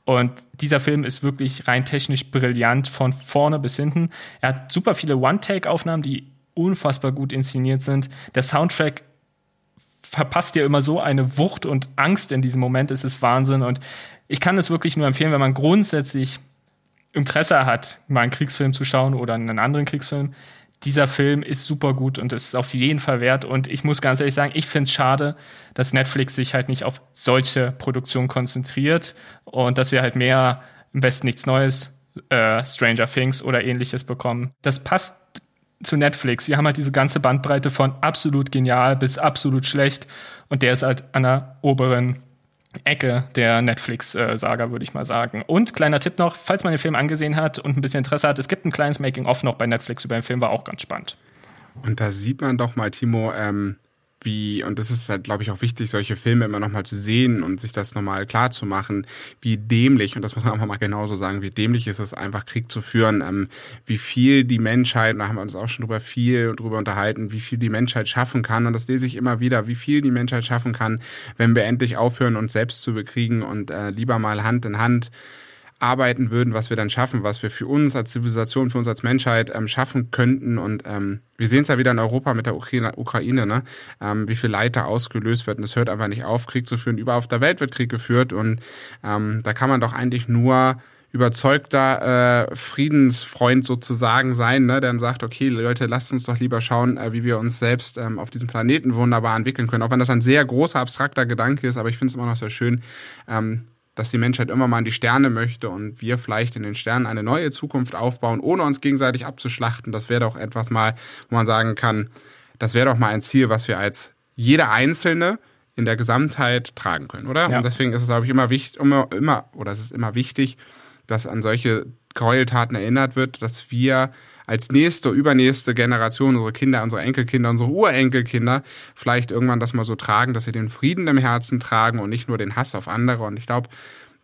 B: Und dieser Film ist wirklich rein technisch brillant von vorne bis hinten. Er hat super viele One-Take-Aufnahmen, die unfassbar gut inszeniert sind. Der Soundtrack verpasst dir immer so eine Wucht und Angst in diesem Moment. Es ist Wahnsinn. Und ich kann es wirklich nur empfehlen, wenn man grundsätzlich Interesse hat, mal einen Kriegsfilm zu schauen oder einen anderen Kriegsfilm, dieser Film ist super gut und ist auf jeden Fall wert. Und ich muss ganz ehrlich sagen, ich finde es schade, dass Netflix sich halt nicht auf solche Produktionen konzentriert und dass wir halt mehr im Westen nichts Neues, äh, Stranger Things oder ähnliches bekommen. Das passt zu Netflix. Sie haben halt diese ganze Bandbreite von absolut genial bis absolut schlecht und der ist halt an der oberen Ecke der Netflix-Saga, würde ich mal sagen. Und kleiner Tipp noch, falls man den Film angesehen hat und ein bisschen Interesse hat, es gibt ein kleines Making-of noch bei Netflix über den Film, war auch ganz spannend.
A: Und da sieht man doch mal, Timo, ähm, wie, und das ist halt, glaube ich, auch wichtig, solche Filme immer nochmal zu sehen und sich das nochmal klar zu machen, wie dämlich, und das muss man einfach mal genauso sagen, wie dämlich ist es einfach, Krieg zu führen, ähm, wie viel die Menschheit, da haben wir uns auch schon drüber viel drüber unterhalten, wie viel die Menschheit schaffen kann, und das lese ich immer wieder, wie viel die Menschheit schaffen kann, wenn wir endlich aufhören, uns selbst zu bekriegen und äh, lieber mal Hand in Hand arbeiten würden, was wir dann schaffen, was wir für uns als Zivilisation, für uns als Menschheit ähm, schaffen könnten. Und ähm, wir sehen es ja wieder in Europa mit der Ukraine, ne? ähm, wie viel Leid da ausgelöst wird. Und es hört einfach nicht auf, Krieg zu führen. Überall auf der Welt wird Krieg geführt. Und ähm, da kann man doch eigentlich nur überzeugter äh, Friedensfreund sozusagen sein, ne, der dann sagt, okay, Leute, lasst uns doch lieber schauen, äh, wie wir uns selbst ähm, auf diesem Planeten wunderbar entwickeln können. Auch wenn das ein sehr großer, abstrakter Gedanke ist, aber ich finde es immer noch sehr schön, ähm, dass die Menschheit immer mal in die Sterne möchte und wir vielleicht in den Sternen eine neue Zukunft aufbauen, ohne uns gegenseitig abzuschlachten. Das wäre doch etwas mal, wo man sagen kann, das wäre doch mal ein Ziel, was wir als jeder Einzelne in der Gesamtheit tragen können, oder? Ja. Und deswegen ist es, glaube ich, immer wichtig, immer, immer, oder es ist immer wichtig, dass an solche Gräueltaten erinnert wird, dass wir als nächste, übernächste Generation, unsere Kinder, unsere Enkelkinder, unsere Urenkelkinder vielleicht irgendwann das mal so tragen, dass sie den Frieden im Herzen tragen und nicht nur den Hass auf andere. Und ich glaube,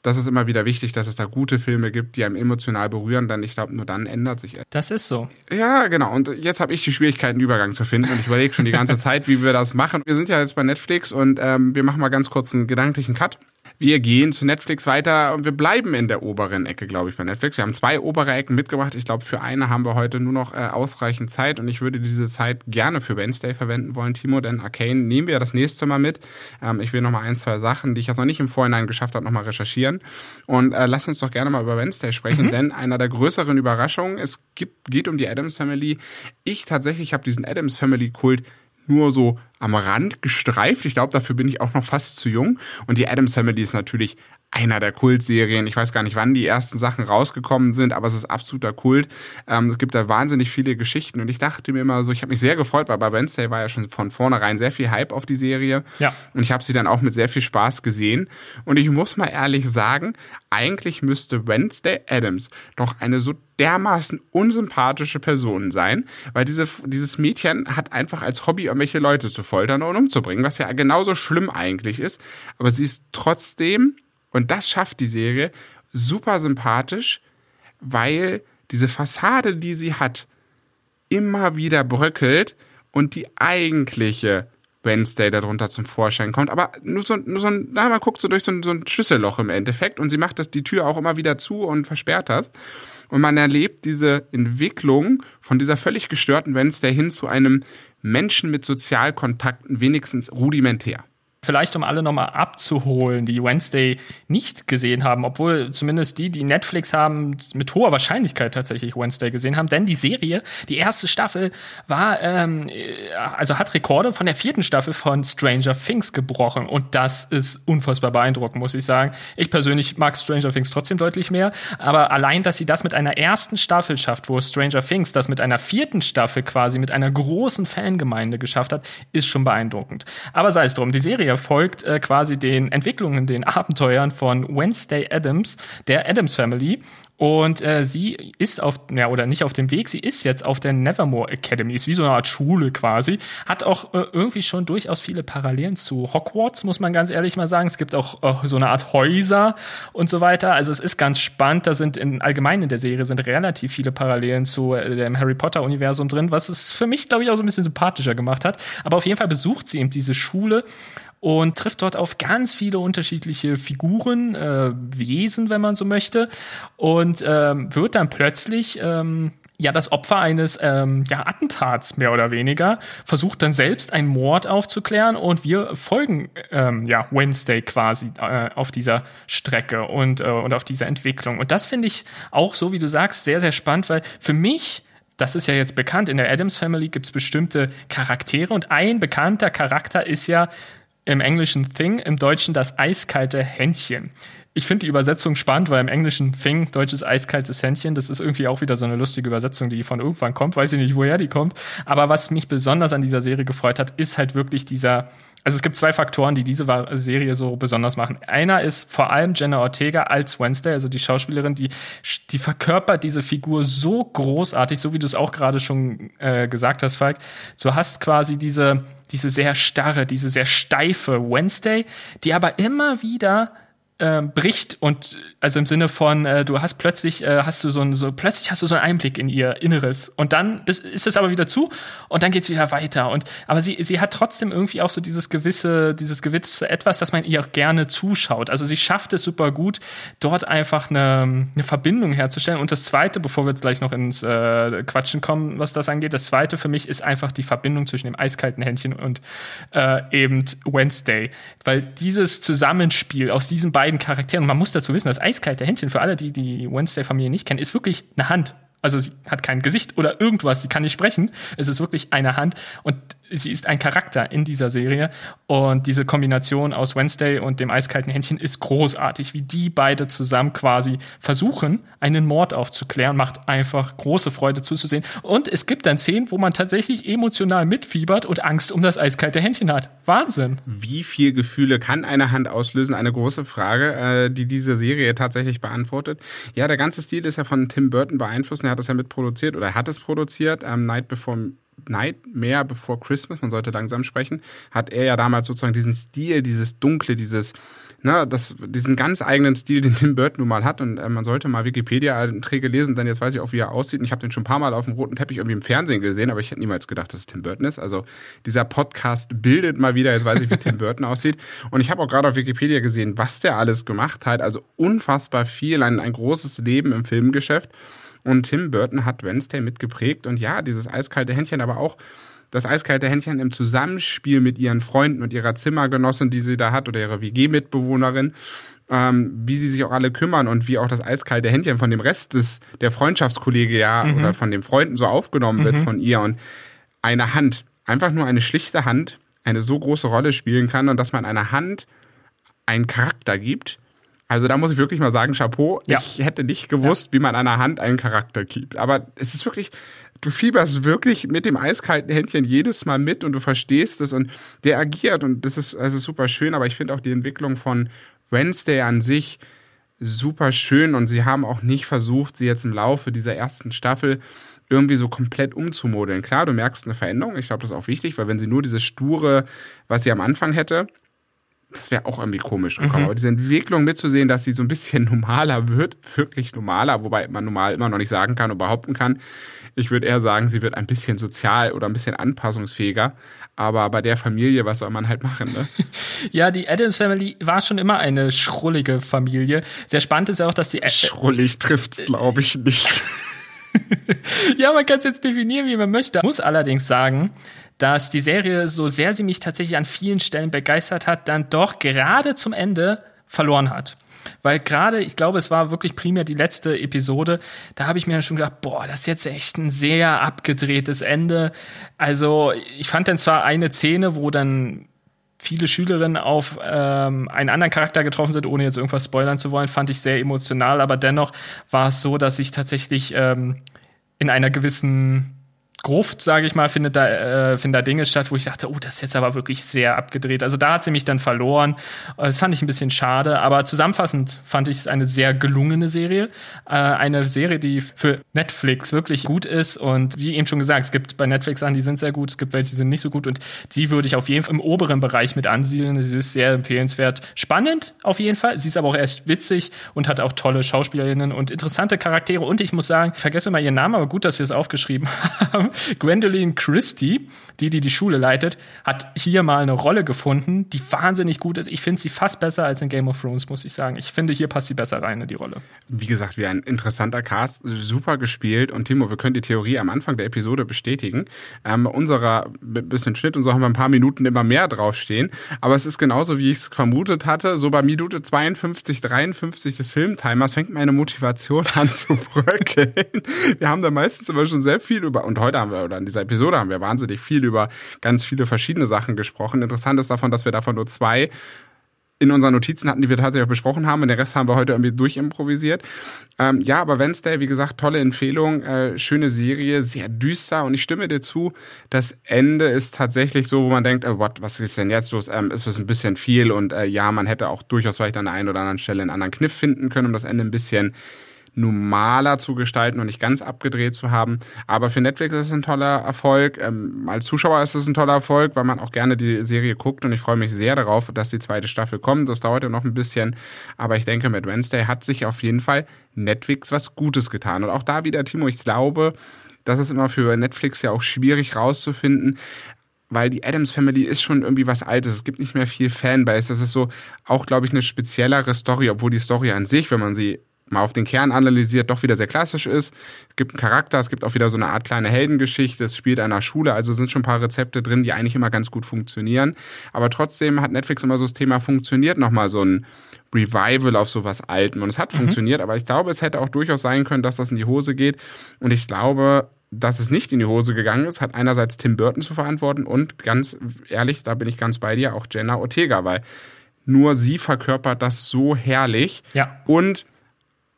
A: das ist immer wieder wichtig, dass es da gute Filme gibt, die einem emotional berühren, denn ich glaube, nur dann ändert sich etwas.
B: Das ist so.
A: Ja, genau. Und jetzt habe ich die Schwierigkeiten, einen Übergang zu finden und ich überlege schon die ganze Zeit, wie wir das machen. Wir sind ja jetzt bei Netflix und ähm, wir machen mal ganz kurz einen gedanklichen Cut. Wir gehen zu Netflix weiter und wir bleiben in der oberen Ecke, glaube ich, bei Netflix. Wir haben zwei obere Ecken mitgebracht. Ich glaube, für eine haben wir heute nur noch äh, ausreichend Zeit und ich würde diese Zeit gerne für Wednesday verwenden wollen, Timo, denn Arcane nehmen wir das nächste Mal mit. Ähm, ich will noch mal ein, zwei Sachen, die ich jetzt noch nicht im Vorhinein geschafft habe, noch mal recherchieren. Und äh, lass uns doch gerne mal über Wednesday sprechen, mhm. denn einer der größeren Überraschungen, es gibt, geht um die Adams Family. Ich tatsächlich habe diesen Adams Family Kult nur so am Rand gestreift. Ich glaube, dafür bin ich auch noch fast zu jung. Und die Adams Family ist natürlich einer der Kultserien. Ich weiß gar nicht, wann die ersten Sachen rausgekommen sind, aber es ist absoluter Kult. Ähm, es gibt da wahnsinnig viele Geschichten und ich dachte mir immer so, ich habe mich sehr gefreut, weil bei Wednesday war ja schon von vornherein sehr viel Hype auf die Serie. Ja. Und ich habe sie dann auch mit sehr viel Spaß gesehen. Und ich muss mal ehrlich sagen, eigentlich müsste Wednesday Adams doch eine so dermaßen unsympathische Person sein, weil diese, dieses Mädchen hat einfach als Hobby irgendwelche Leute zu foltern und umzubringen, was ja genauso schlimm eigentlich ist. Aber sie ist trotzdem und das schafft die Serie super sympathisch, weil diese Fassade, die sie hat, immer wieder bröckelt und die eigentliche Wednesday darunter zum Vorschein kommt. Aber nur so, nur so ein, na, man guckt so durch so ein, so ein Schlüsselloch im Endeffekt und sie macht das, die Tür auch immer wieder zu und versperrt das. Und man erlebt diese Entwicklung von dieser völlig gestörten Wednesday hin zu einem Menschen mit Sozialkontakten wenigstens rudimentär.
B: Vielleicht, um alle nochmal abzuholen, die Wednesday nicht gesehen haben, obwohl zumindest die, die Netflix haben, mit hoher Wahrscheinlichkeit tatsächlich Wednesday gesehen haben, denn die Serie, die erste Staffel, war, ähm, also hat Rekorde von der vierten Staffel von Stranger Things gebrochen und das ist unfassbar beeindruckend, muss ich sagen. Ich persönlich mag Stranger Things trotzdem deutlich mehr, aber allein, dass sie das mit einer ersten Staffel schafft, wo Stranger Things das mit einer vierten Staffel quasi mit einer großen Fangemeinde geschafft hat, ist schon beeindruckend. Aber sei es drum, die Serie Serie folgt äh, quasi den Entwicklungen, den Abenteuern von Wednesday Adams, der Adams Family. Und äh, sie ist auf, ja, oder nicht auf dem Weg, sie ist jetzt auf der Nevermore Academy, ist wie so eine Art Schule quasi. Hat auch äh, irgendwie schon durchaus viele Parallelen zu Hogwarts, muss man ganz ehrlich mal sagen. Es gibt auch äh, so eine Art Häuser und so weiter. Also es ist ganz spannend. Da sind in allgemein in der Serie sind relativ viele Parallelen zu äh, dem Harry Potter-Universum drin, was es für mich, glaube ich, auch so ein bisschen sympathischer gemacht hat. Aber auf jeden Fall besucht sie eben diese Schule und trifft dort auf ganz viele unterschiedliche Figuren, äh, Wesen, wenn man so möchte, und ähm, wird dann plötzlich ähm, ja das Opfer eines ähm, ja, Attentats mehr oder weniger, versucht dann selbst einen Mord aufzuklären und wir folgen ähm, ja Wednesday quasi äh, auf dieser Strecke und, äh, und auf dieser Entwicklung. Und das finde ich auch so, wie du sagst, sehr, sehr spannend, weil für mich das ist ja jetzt bekannt, in der Adams Family gibt es bestimmte Charaktere und ein bekannter Charakter ist ja im Englischen Thing, im Deutschen das eiskalte Händchen. Ich finde die Übersetzung spannend, weil im Englischen Thing, deutsches eiskaltes Händchen, das ist irgendwie auch wieder so eine lustige Übersetzung, die von irgendwann kommt. Weiß ich nicht, woher die kommt. Aber was mich besonders an dieser Serie gefreut hat, ist halt wirklich dieser, also es gibt zwei Faktoren, die diese Serie so besonders machen. Einer ist vor allem Jenna Ortega als Wednesday, also die Schauspielerin, die, die verkörpert diese Figur so großartig, so wie du es auch gerade schon äh, gesagt hast, Falk. Du hast quasi diese, diese sehr starre, diese sehr steife Wednesday, die aber immer wieder äh, bricht und also im Sinne von äh, du hast plötzlich äh, hast du so ein so plötzlich hast du so einen Einblick in ihr Inneres. Und dann ist es aber wieder zu und dann geht es wieder weiter. Und aber sie sie hat trotzdem irgendwie auch so dieses gewisse dieses gewisse etwas, dass man ihr auch gerne zuschaut. Also sie schafft es super gut dort einfach eine, eine Verbindung herzustellen. Und das zweite, bevor wir jetzt gleich noch ins äh, Quatschen kommen, was das angeht, das zweite für mich ist einfach die Verbindung zwischen dem eiskalten Händchen und äh, eben Wednesday, weil dieses Zusammenspiel aus diesen beiden beiden Charakteren. Man muss dazu wissen, das eiskalte Händchen, für alle, die die Wednesday-Familie nicht kennen, ist wirklich eine Hand. Also sie hat kein Gesicht oder irgendwas, sie kann nicht sprechen. Es ist wirklich eine Hand und sie ist ein Charakter in dieser Serie und diese Kombination aus Wednesday und dem eiskalten Händchen ist großartig, wie die beide zusammen quasi versuchen, einen Mord aufzuklären, macht einfach große Freude zuzusehen und es gibt dann Szenen, wo man tatsächlich emotional mitfiebert und Angst um das eiskalte Händchen hat. Wahnsinn.
A: Wie viel Gefühle kann eine Hand auslösen? Eine große Frage, äh, die diese Serie tatsächlich beantwortet. Ja, der ganze Stil ist ja von Tim Burton beeinflusst. Er hat das ja mitproduziert oder hat es produziert. Ähm, Night Before Nightmare Before Christmas, man sollte langsam sprechen, hat er ja damals sozusagen diesen Stil, dieses Dunkle, dieses, ne, das, diesen ganz eigenen Stil, den Tim Burton nun mal hat. Und äh, man sollte mal Wikipedia-Einträge lesen, denn jetzt weiß ich auch, wie er aussieht. Und ich habe den schon ein paar Mal auf dem roten Teppich irgendwie im Fernsehen gesehen, aber ich hätte niemals gedacht, dass es Tim Burton ist. Also dieser Podcast bildet mal wieder, jetzt weiß ich, wie Tim Burton aussieht. Und ich habe auch gerade auf Wikipedia gesehen, was der alles gemacht hat. Also unfassbar viel, ein, ein großes Leben im Filmgeschäft. Und Tim Burton hat Wednesday mitgeprägt. Und ja, dieses eiskalte Händchen, aber auch das eiskalte Händchen im Zusammenspiel mit ihren Freunden und ihrer Zimmergenossin, die sie da hat, oder ihrer WG-Mitbewohnerin, ähm, wie die sich auch alle kümmern und wie auch das eiskalte Händchen von dem Rest des der Freundschaftskollege ja mhm. oder von den Freunden so aufgenommen wird mhm. von ihr und eine Hand, einfach nur eine schlichte Hand, eine so große Rolle spielen kann und dass man einer Hand einen Charakter gibt, also da muss ich wirklich mal sagen, Chapeau. Ja. Ich hätte nicht gewusst, ja. wie man einer Hand einen Charakter gibt. Aber es ist wirklich, du fieberst wirklich mit dem eiskalten Händchen jedes Mal mit und du verstehst es und der agiert und das ist also super schön. Aber ich finde auch die Entwicklung von Wednesday an sich super schön und sie haben auch nicht versucht, sie jetzt im Laufe dieser ersten Staffel irgendwie so komplett umzumodeln. Klar, du merkst eine Veränderung. Ich glaube, das ist auch wichtig, weil wenn sie nur dieses sture, was sie am Anfang hätte, das wäre auch irgendwie komisch gekommen. Mhm. Aber diese Entwicklung mitzusehen, dass sie so ein bisschen normaler wird, wirklich normaler, wobei man normal immer noch nicht sagen kann und behaupten kann. Ich würde eher sagen, sie wird ein bisschen sozial oder ein bisschen anpassungsfähiger. Aber bei der Familie, was soll man halt machen, ne?
B: ja, die Adams Family war schon immer eine schrullige Familie. Sehr spannend ist ja auch, dass die...
A: Schrullig trifft's, glaube ich, nicht.
B: ja, man kann es jetzt definieren, wie man möchte. Muss allerdings sagen, dass die Serie, so sehr sie mich tatsächlich an vielen Stellen begeistert hat, dann doch gerade zum Ende verloren hat. Weil gerade, ich glaube, es war wirklich primär die letzte Episode, da habe ich mir schon gedacht, boah, das ist jetzt echt ein sehr abgedrehtes Ende. Also ich fand dann zwar eine Szene, wo dann viele Schülerinnen auf ähm, einen anderen Charakter getroffen sind, ohne jetzt irgendwas spoilern zu wollen, fand ich sehr emotional, aber dennoch war es so, dass ich tatsächlich ähm, in einer gewissen Gruft, sage ich mal, findet da, äh, findet da Dinge statt, wo ich dachte, oh, das ist jetzt aber wirklich sehr abgedreht. Also da hat sie mich dann verloren. Äh, das fand ich ein bisschen schade, aber zusammenfassend fand ich es eine sehr gelungene Serie. Äh, eine Serie, die für Netflix wirklich gut ist und wie eben schon gesagt, es gibt bei Netflix an, die sind sehr gut, es gibt welche, die sind nicht so gut und die würde ich auf jeden Fall im oberen Bereich mit ansiedeln. Sie ist sehr empfehlenswert. Spannend auf jeden Fall. Sie ist aber auch echt witzig und hat auch tolle Schauspielerinnen und interessante Charaktere und ich muss sagen, ich vergesse mal ihren Namen, aber gut, dass wir es aufgeschrieben haben. Gwendolyn Christie, die, die die Schule leitet, hat hier mal eine Rolle gefunden, die wahnsinnig gut ist. Ich finde sie fast besser als in Game of Thrones, muss ich sagen. Ich finde, hier passt sie besser rein in die Rolle.
A: Wie gesagt, wie ein interessanter Cast, super gespielt. Und Timo, wir können die Theorie am Anfang der Episode bestätigen. Ähm, unserer bisschen Schnitt und so haben wir ein paar Minuten immer mehr draufstehen. Aber es ist genauso, wie ich es vermutet hatte. So bei Minute 52, 53 des Filmtimers fängt meine Motivation an zu bröckeln. Wir haben da meistens immer schon sehr viel über, und heute haben wir, oder in dieser Episode haben wir wahnsinnig viel über ganz viele verschiedene Sachen gesprochen. Interessant ist davon, dass wir davon nur zwei in unseren Notizen hatten, die wir tatsächlich auch besprochen haben. Und den Rest haben wir heute irgendwie durchimprovisiert. Ähm, ja, aber Wednesday, wie gesagt, tolle Empfehlung, äh, schöne Serie, sehr düster. Und ich stimme dir zu, das Ende ist tatsächlich so, wo man denkt, oh, what, was ist denn jetzt los? Ähm, ist es ein bisschen viel. Und äh, ja, man hätte auch durchaus vielleicht an der einen oder anderen Stelle einen anderen Kniff finden können, um das Ende ein bisschen normaler zu gestalten und nicht ganz abgedreht zu haben. Aber für Netflix ist es ein toller Erfolg. Ähm, als Zuschauer ist es ein toller Erfolg, weil man auch gerne die Serie guckt und ich freue mich sehr darauf, dass die zweite Staffel kommt. Das dauert ja noch ein bisschen, aber ich denke, mit Wednesday hat sich auf jeden Fall Netflix was Gutes getan. Und auch da wieder, Timo, ich glaube, das ist immer für Netflix ja auch schwierig rauszufinden, weil die Adams Family ist schon irgendwie was Altes. Es gibt nicht mehr viel Fanbase. Das ist so auch, glaube ich, eine speziellere Story, obwohl die Story an sich, wenn man sie mal auf den Kern analysiert, doch wieder sehr klassisch ist. Es gibt einen Charakter, es gibt auch wieder so eine Art kleine Heldengeschichte, es spielt einer Schule, also sind schon ein paar Rezepte drin, die eigentlich immer ganz gut funktionieren. Aber trotzdem hat Netflix immer so das Thema funktioniert nochmal so ein Revival auf sowas Alten. Und es hat mhm. funktioniert, aber ich glaube, es hätte auch durchaus sein können, dass das in die Hose geht. Und ich glaube, dass es nicht in die Hose gegangen ist, hat einerseits Tim Burton zu verantworten und ganz ehrlich, da bin ich ganz bei dir, auch Jenna Ortega, weil nur sie verkörpert das so herrlich.
B: Ja.
A: Und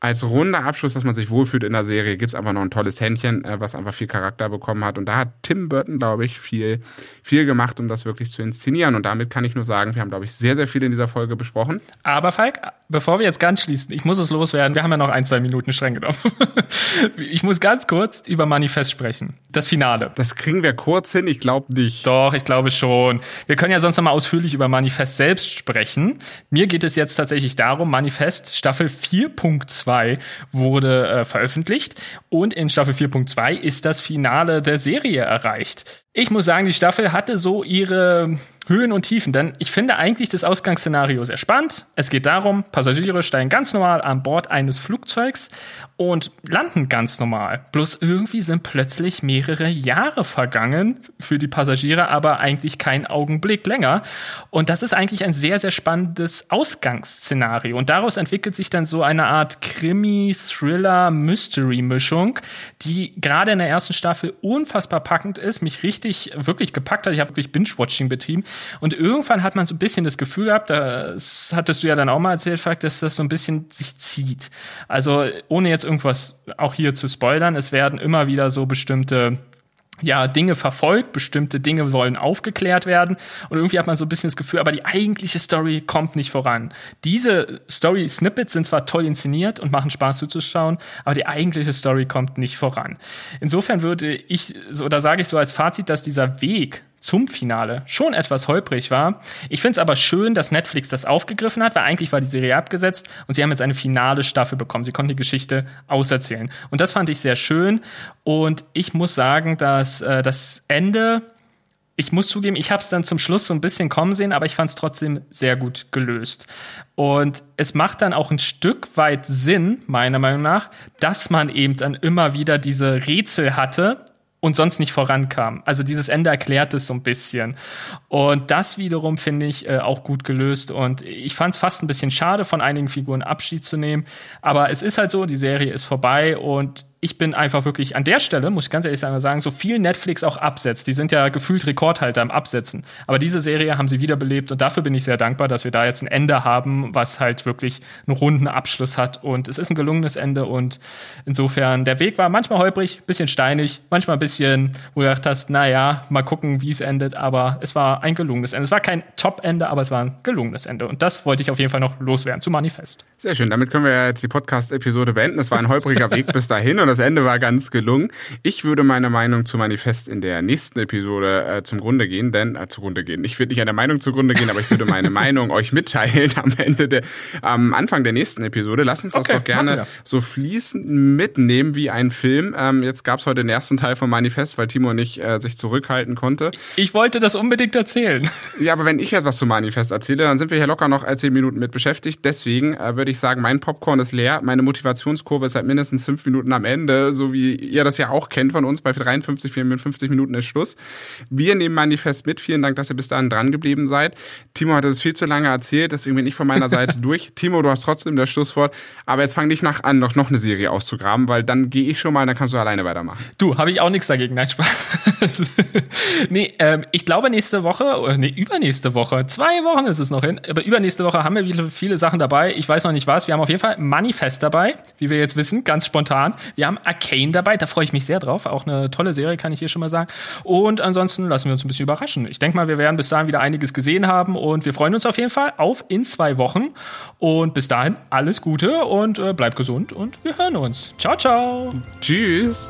A: als runder Abschluss, dass man sich wohlfühlt in der Serie, gibt's einfach noch ein tolles Händchen, äh, was einfach viel Charakter bekommen hat. Und da hat Tim Burton, glaube ich, viel, viel gemacht, um das wirklich zu inszenieren. Und damit kann ich nur sagen, wir haben, glaube ich, sehr, sehr viel in dieser Folge besprochen.
B: Aber Falk, bevor wir jetzt ganz schließen, ich muss es loswerden, wir haben ja noch ein, zwei Minuten streng genommen. ich muss ganz kurz über Manifest sprechen. Das Finale.
A: Das kriegen wir kurz hin, ich glaube nicht.
B: Doch, ich glaube schon. Wir können ja sonst noch mal ausführlich über Manifest selbst sprechen. Mir geht es jetzt tatsächlich darum, Manifest Staffel 4.2 2 wurde äh, veröffentlicht und in Staffel 4.2 ist das Finale der Serie erreicht. Ich muss sagen, die Staffel hatte so ihre Höhen und Tiefen, denn ich finde eigentlich das Ausgangsszenario sehr spannend. Es geht darum, Passagiere steigen ganz normal an Bord eines Flugzeugs und landen ganz normal. Bloß irgendwie sind plötzlich mehrere Jahre vergangen für die Passagiere, aber eigentlich kein Augenblick länger. Und das ist eigentlich ein sehr, sehr spannendes Ausgangsszenario. Und daraus entwickelt sich dann so eine Art Krimi, Thriller, Mystery-Mischung, die gerade in der ersten Staffel unfassbar packend ist, mich richtig richtig, wirklich gepackt hat. Ich habe wirklich Binge-Watching betrieben. Und irgendwann hat man so ein bisschen das Gefühl gehabt, das hattest du ja dann auch mal erzählt, Fakt, dass das so ein bisschen sich zieht. Also ohne jetzt irgendwas auch hier zu spoilern, es werden immer wieder so bestimmte ja, Dinge verfolgt, bestimmte Dinge sollen aufgeklärt werden und irgendwie hat man so ein bisschen das Gefühl, aber die eigentliche Story kommt nicht voran. Diese Story-Snippets sind zwar toll inszeniert und machen Spaß zuzuschauen, aber die eigentliche Story kommt nicht voran. Insofern würde ich, oder sage ich so als Fazit, dass dieser Weg zum Finale schon etwas holprig war. Ich finde es aber schön, dass Netflix das aufgegriffen hat, weil eigentlich war die Serie abgesetzt und sie haben jetzt eine finale Staffel bekommen. Sie konnten die Geschichte auserzählen. Und das fand ich sehr schön. Und ich muss sagen, dass äh, das Ende ich muss zugeben, ich habe es dann zum Schluss so ein bisschen kommen sehen, aber ich fand es trotzdem sehr gut gelöst. Und es macht dann auch ein Stück weit Sinn, meiner Meinung nach, dass man eben dann immer wieder diese Rätsel hatte, und sonst nicht vorankam. Also dieses Ende erklärt es so ein bisschen. Und das wiederum finde ich äh, auch gut gelöst. Und ich fand es fast ein bisschen schade, von einigen Figuren Abschied zu nehmen. Aber es ist halt so, die Serie ist vorbei und ich bin einfach wirklich an der Stelle, muss ich ganz ehrlich sagen, so viel Netflix auch absetzt. Die sind ja gefühlt Rekordhalter im Absetzen. Aber diese Serie haben sie wiederbelebt und dafür bin ich sehr dankbar, dass wir da jetzt ein Ende haben, was halt wirklich einen runden Abschluss hat. Und es ist ein gelungenes Ende und insofern, der Weg war manchmal holprig, bisschen steinig, manchmal ein bisschen, wo du gedacht hast, naja, mal gucken, wie es endet, aber es war ein gelungenes Ende. Es war kein Top-Ende, aber es war ein gelungenes Ende. Und das wollte ich auf jeden Fall noch loswerden zu Manifest.
A: Sehr schön, damit können wir jetzt die Podcast-Episode beenden. Es war ein holpriger Weg bis dahin und das Ende war ganz gelungen. Ich würde meine Meinung zu Manifest in der nächsten Episode äh, zum Grunde gehen, denn äh, zugrunde gehen. Ich würde nicht an der Meinung zugrunde gehen, aber ich würde meine Meinung euch mitteilen am Ende der, am Anfang der nächsten Episode. Lass uns das okay, doch gerne so fließend mitnehmen wie ein Film. Ähm, jetzt gab es heute den ersten Teil von Manifest, weil Timo nicht äh, sich zurückhalten konnte.
B: Ich wollte das unbedingt erzählen.
A: Ja, aber wenn ich jetzt was zu Manifest erzähle, dann sind wir hier locker noch äh, zehn Minuten mit beschäftigt. Deswegen äh, würde ich sagen, mein Popcorn ist leer, meine Motivationskurve ist seit mindestens fünf Minuten am Ende, so wie ihr das ja auch kennt von uns. Bei 53, 54 Minuten ist Schluss. Wir nehmen Manifest mit. Vielen Dank, dass ihr bis dahin dran geblieben seid. Timo hat es viel zu lange erzählt, deswegen bin ich von meiner Seite durch. Timo, du hast trotzdem das Schlusswort. Aber jetzt fang dich nach an, noch, noch eine Serie auszugraben, weil dann gehe ich schon mal, dann kannst du alleine weitermachen.
B: Du, habe ich auch nichts dagegen. Nein, Spaß. nee, ähm, ich glaube nächste Woche, oder nee, übernächste Woche, zwei Wochen ist es noch hin, aber übernächste Woche haben wir viele, viele Sachen dabei. Ich weiß noch nicht was. Wir haben auf jeden Fall Manifest dabei, wie wir jetzt wissen, ganz spontan. Wir haben Arcane dabei, da freue ich mich sehr drauf. Auch eine tolle Serie, kann ich hier schon mal sagen. Und ansonsten lassen wir uns ein bisschen überraschen. Ich denke mal, wir werden bis dahin wieder einiges gesehen haben und wir freuen uns auf jeden Fall auf in zwei Wochen. Und bis dahin alles Gute und äh, bleibt gesund und wir hören uns. Ciao, ciao.
A: Tschüss.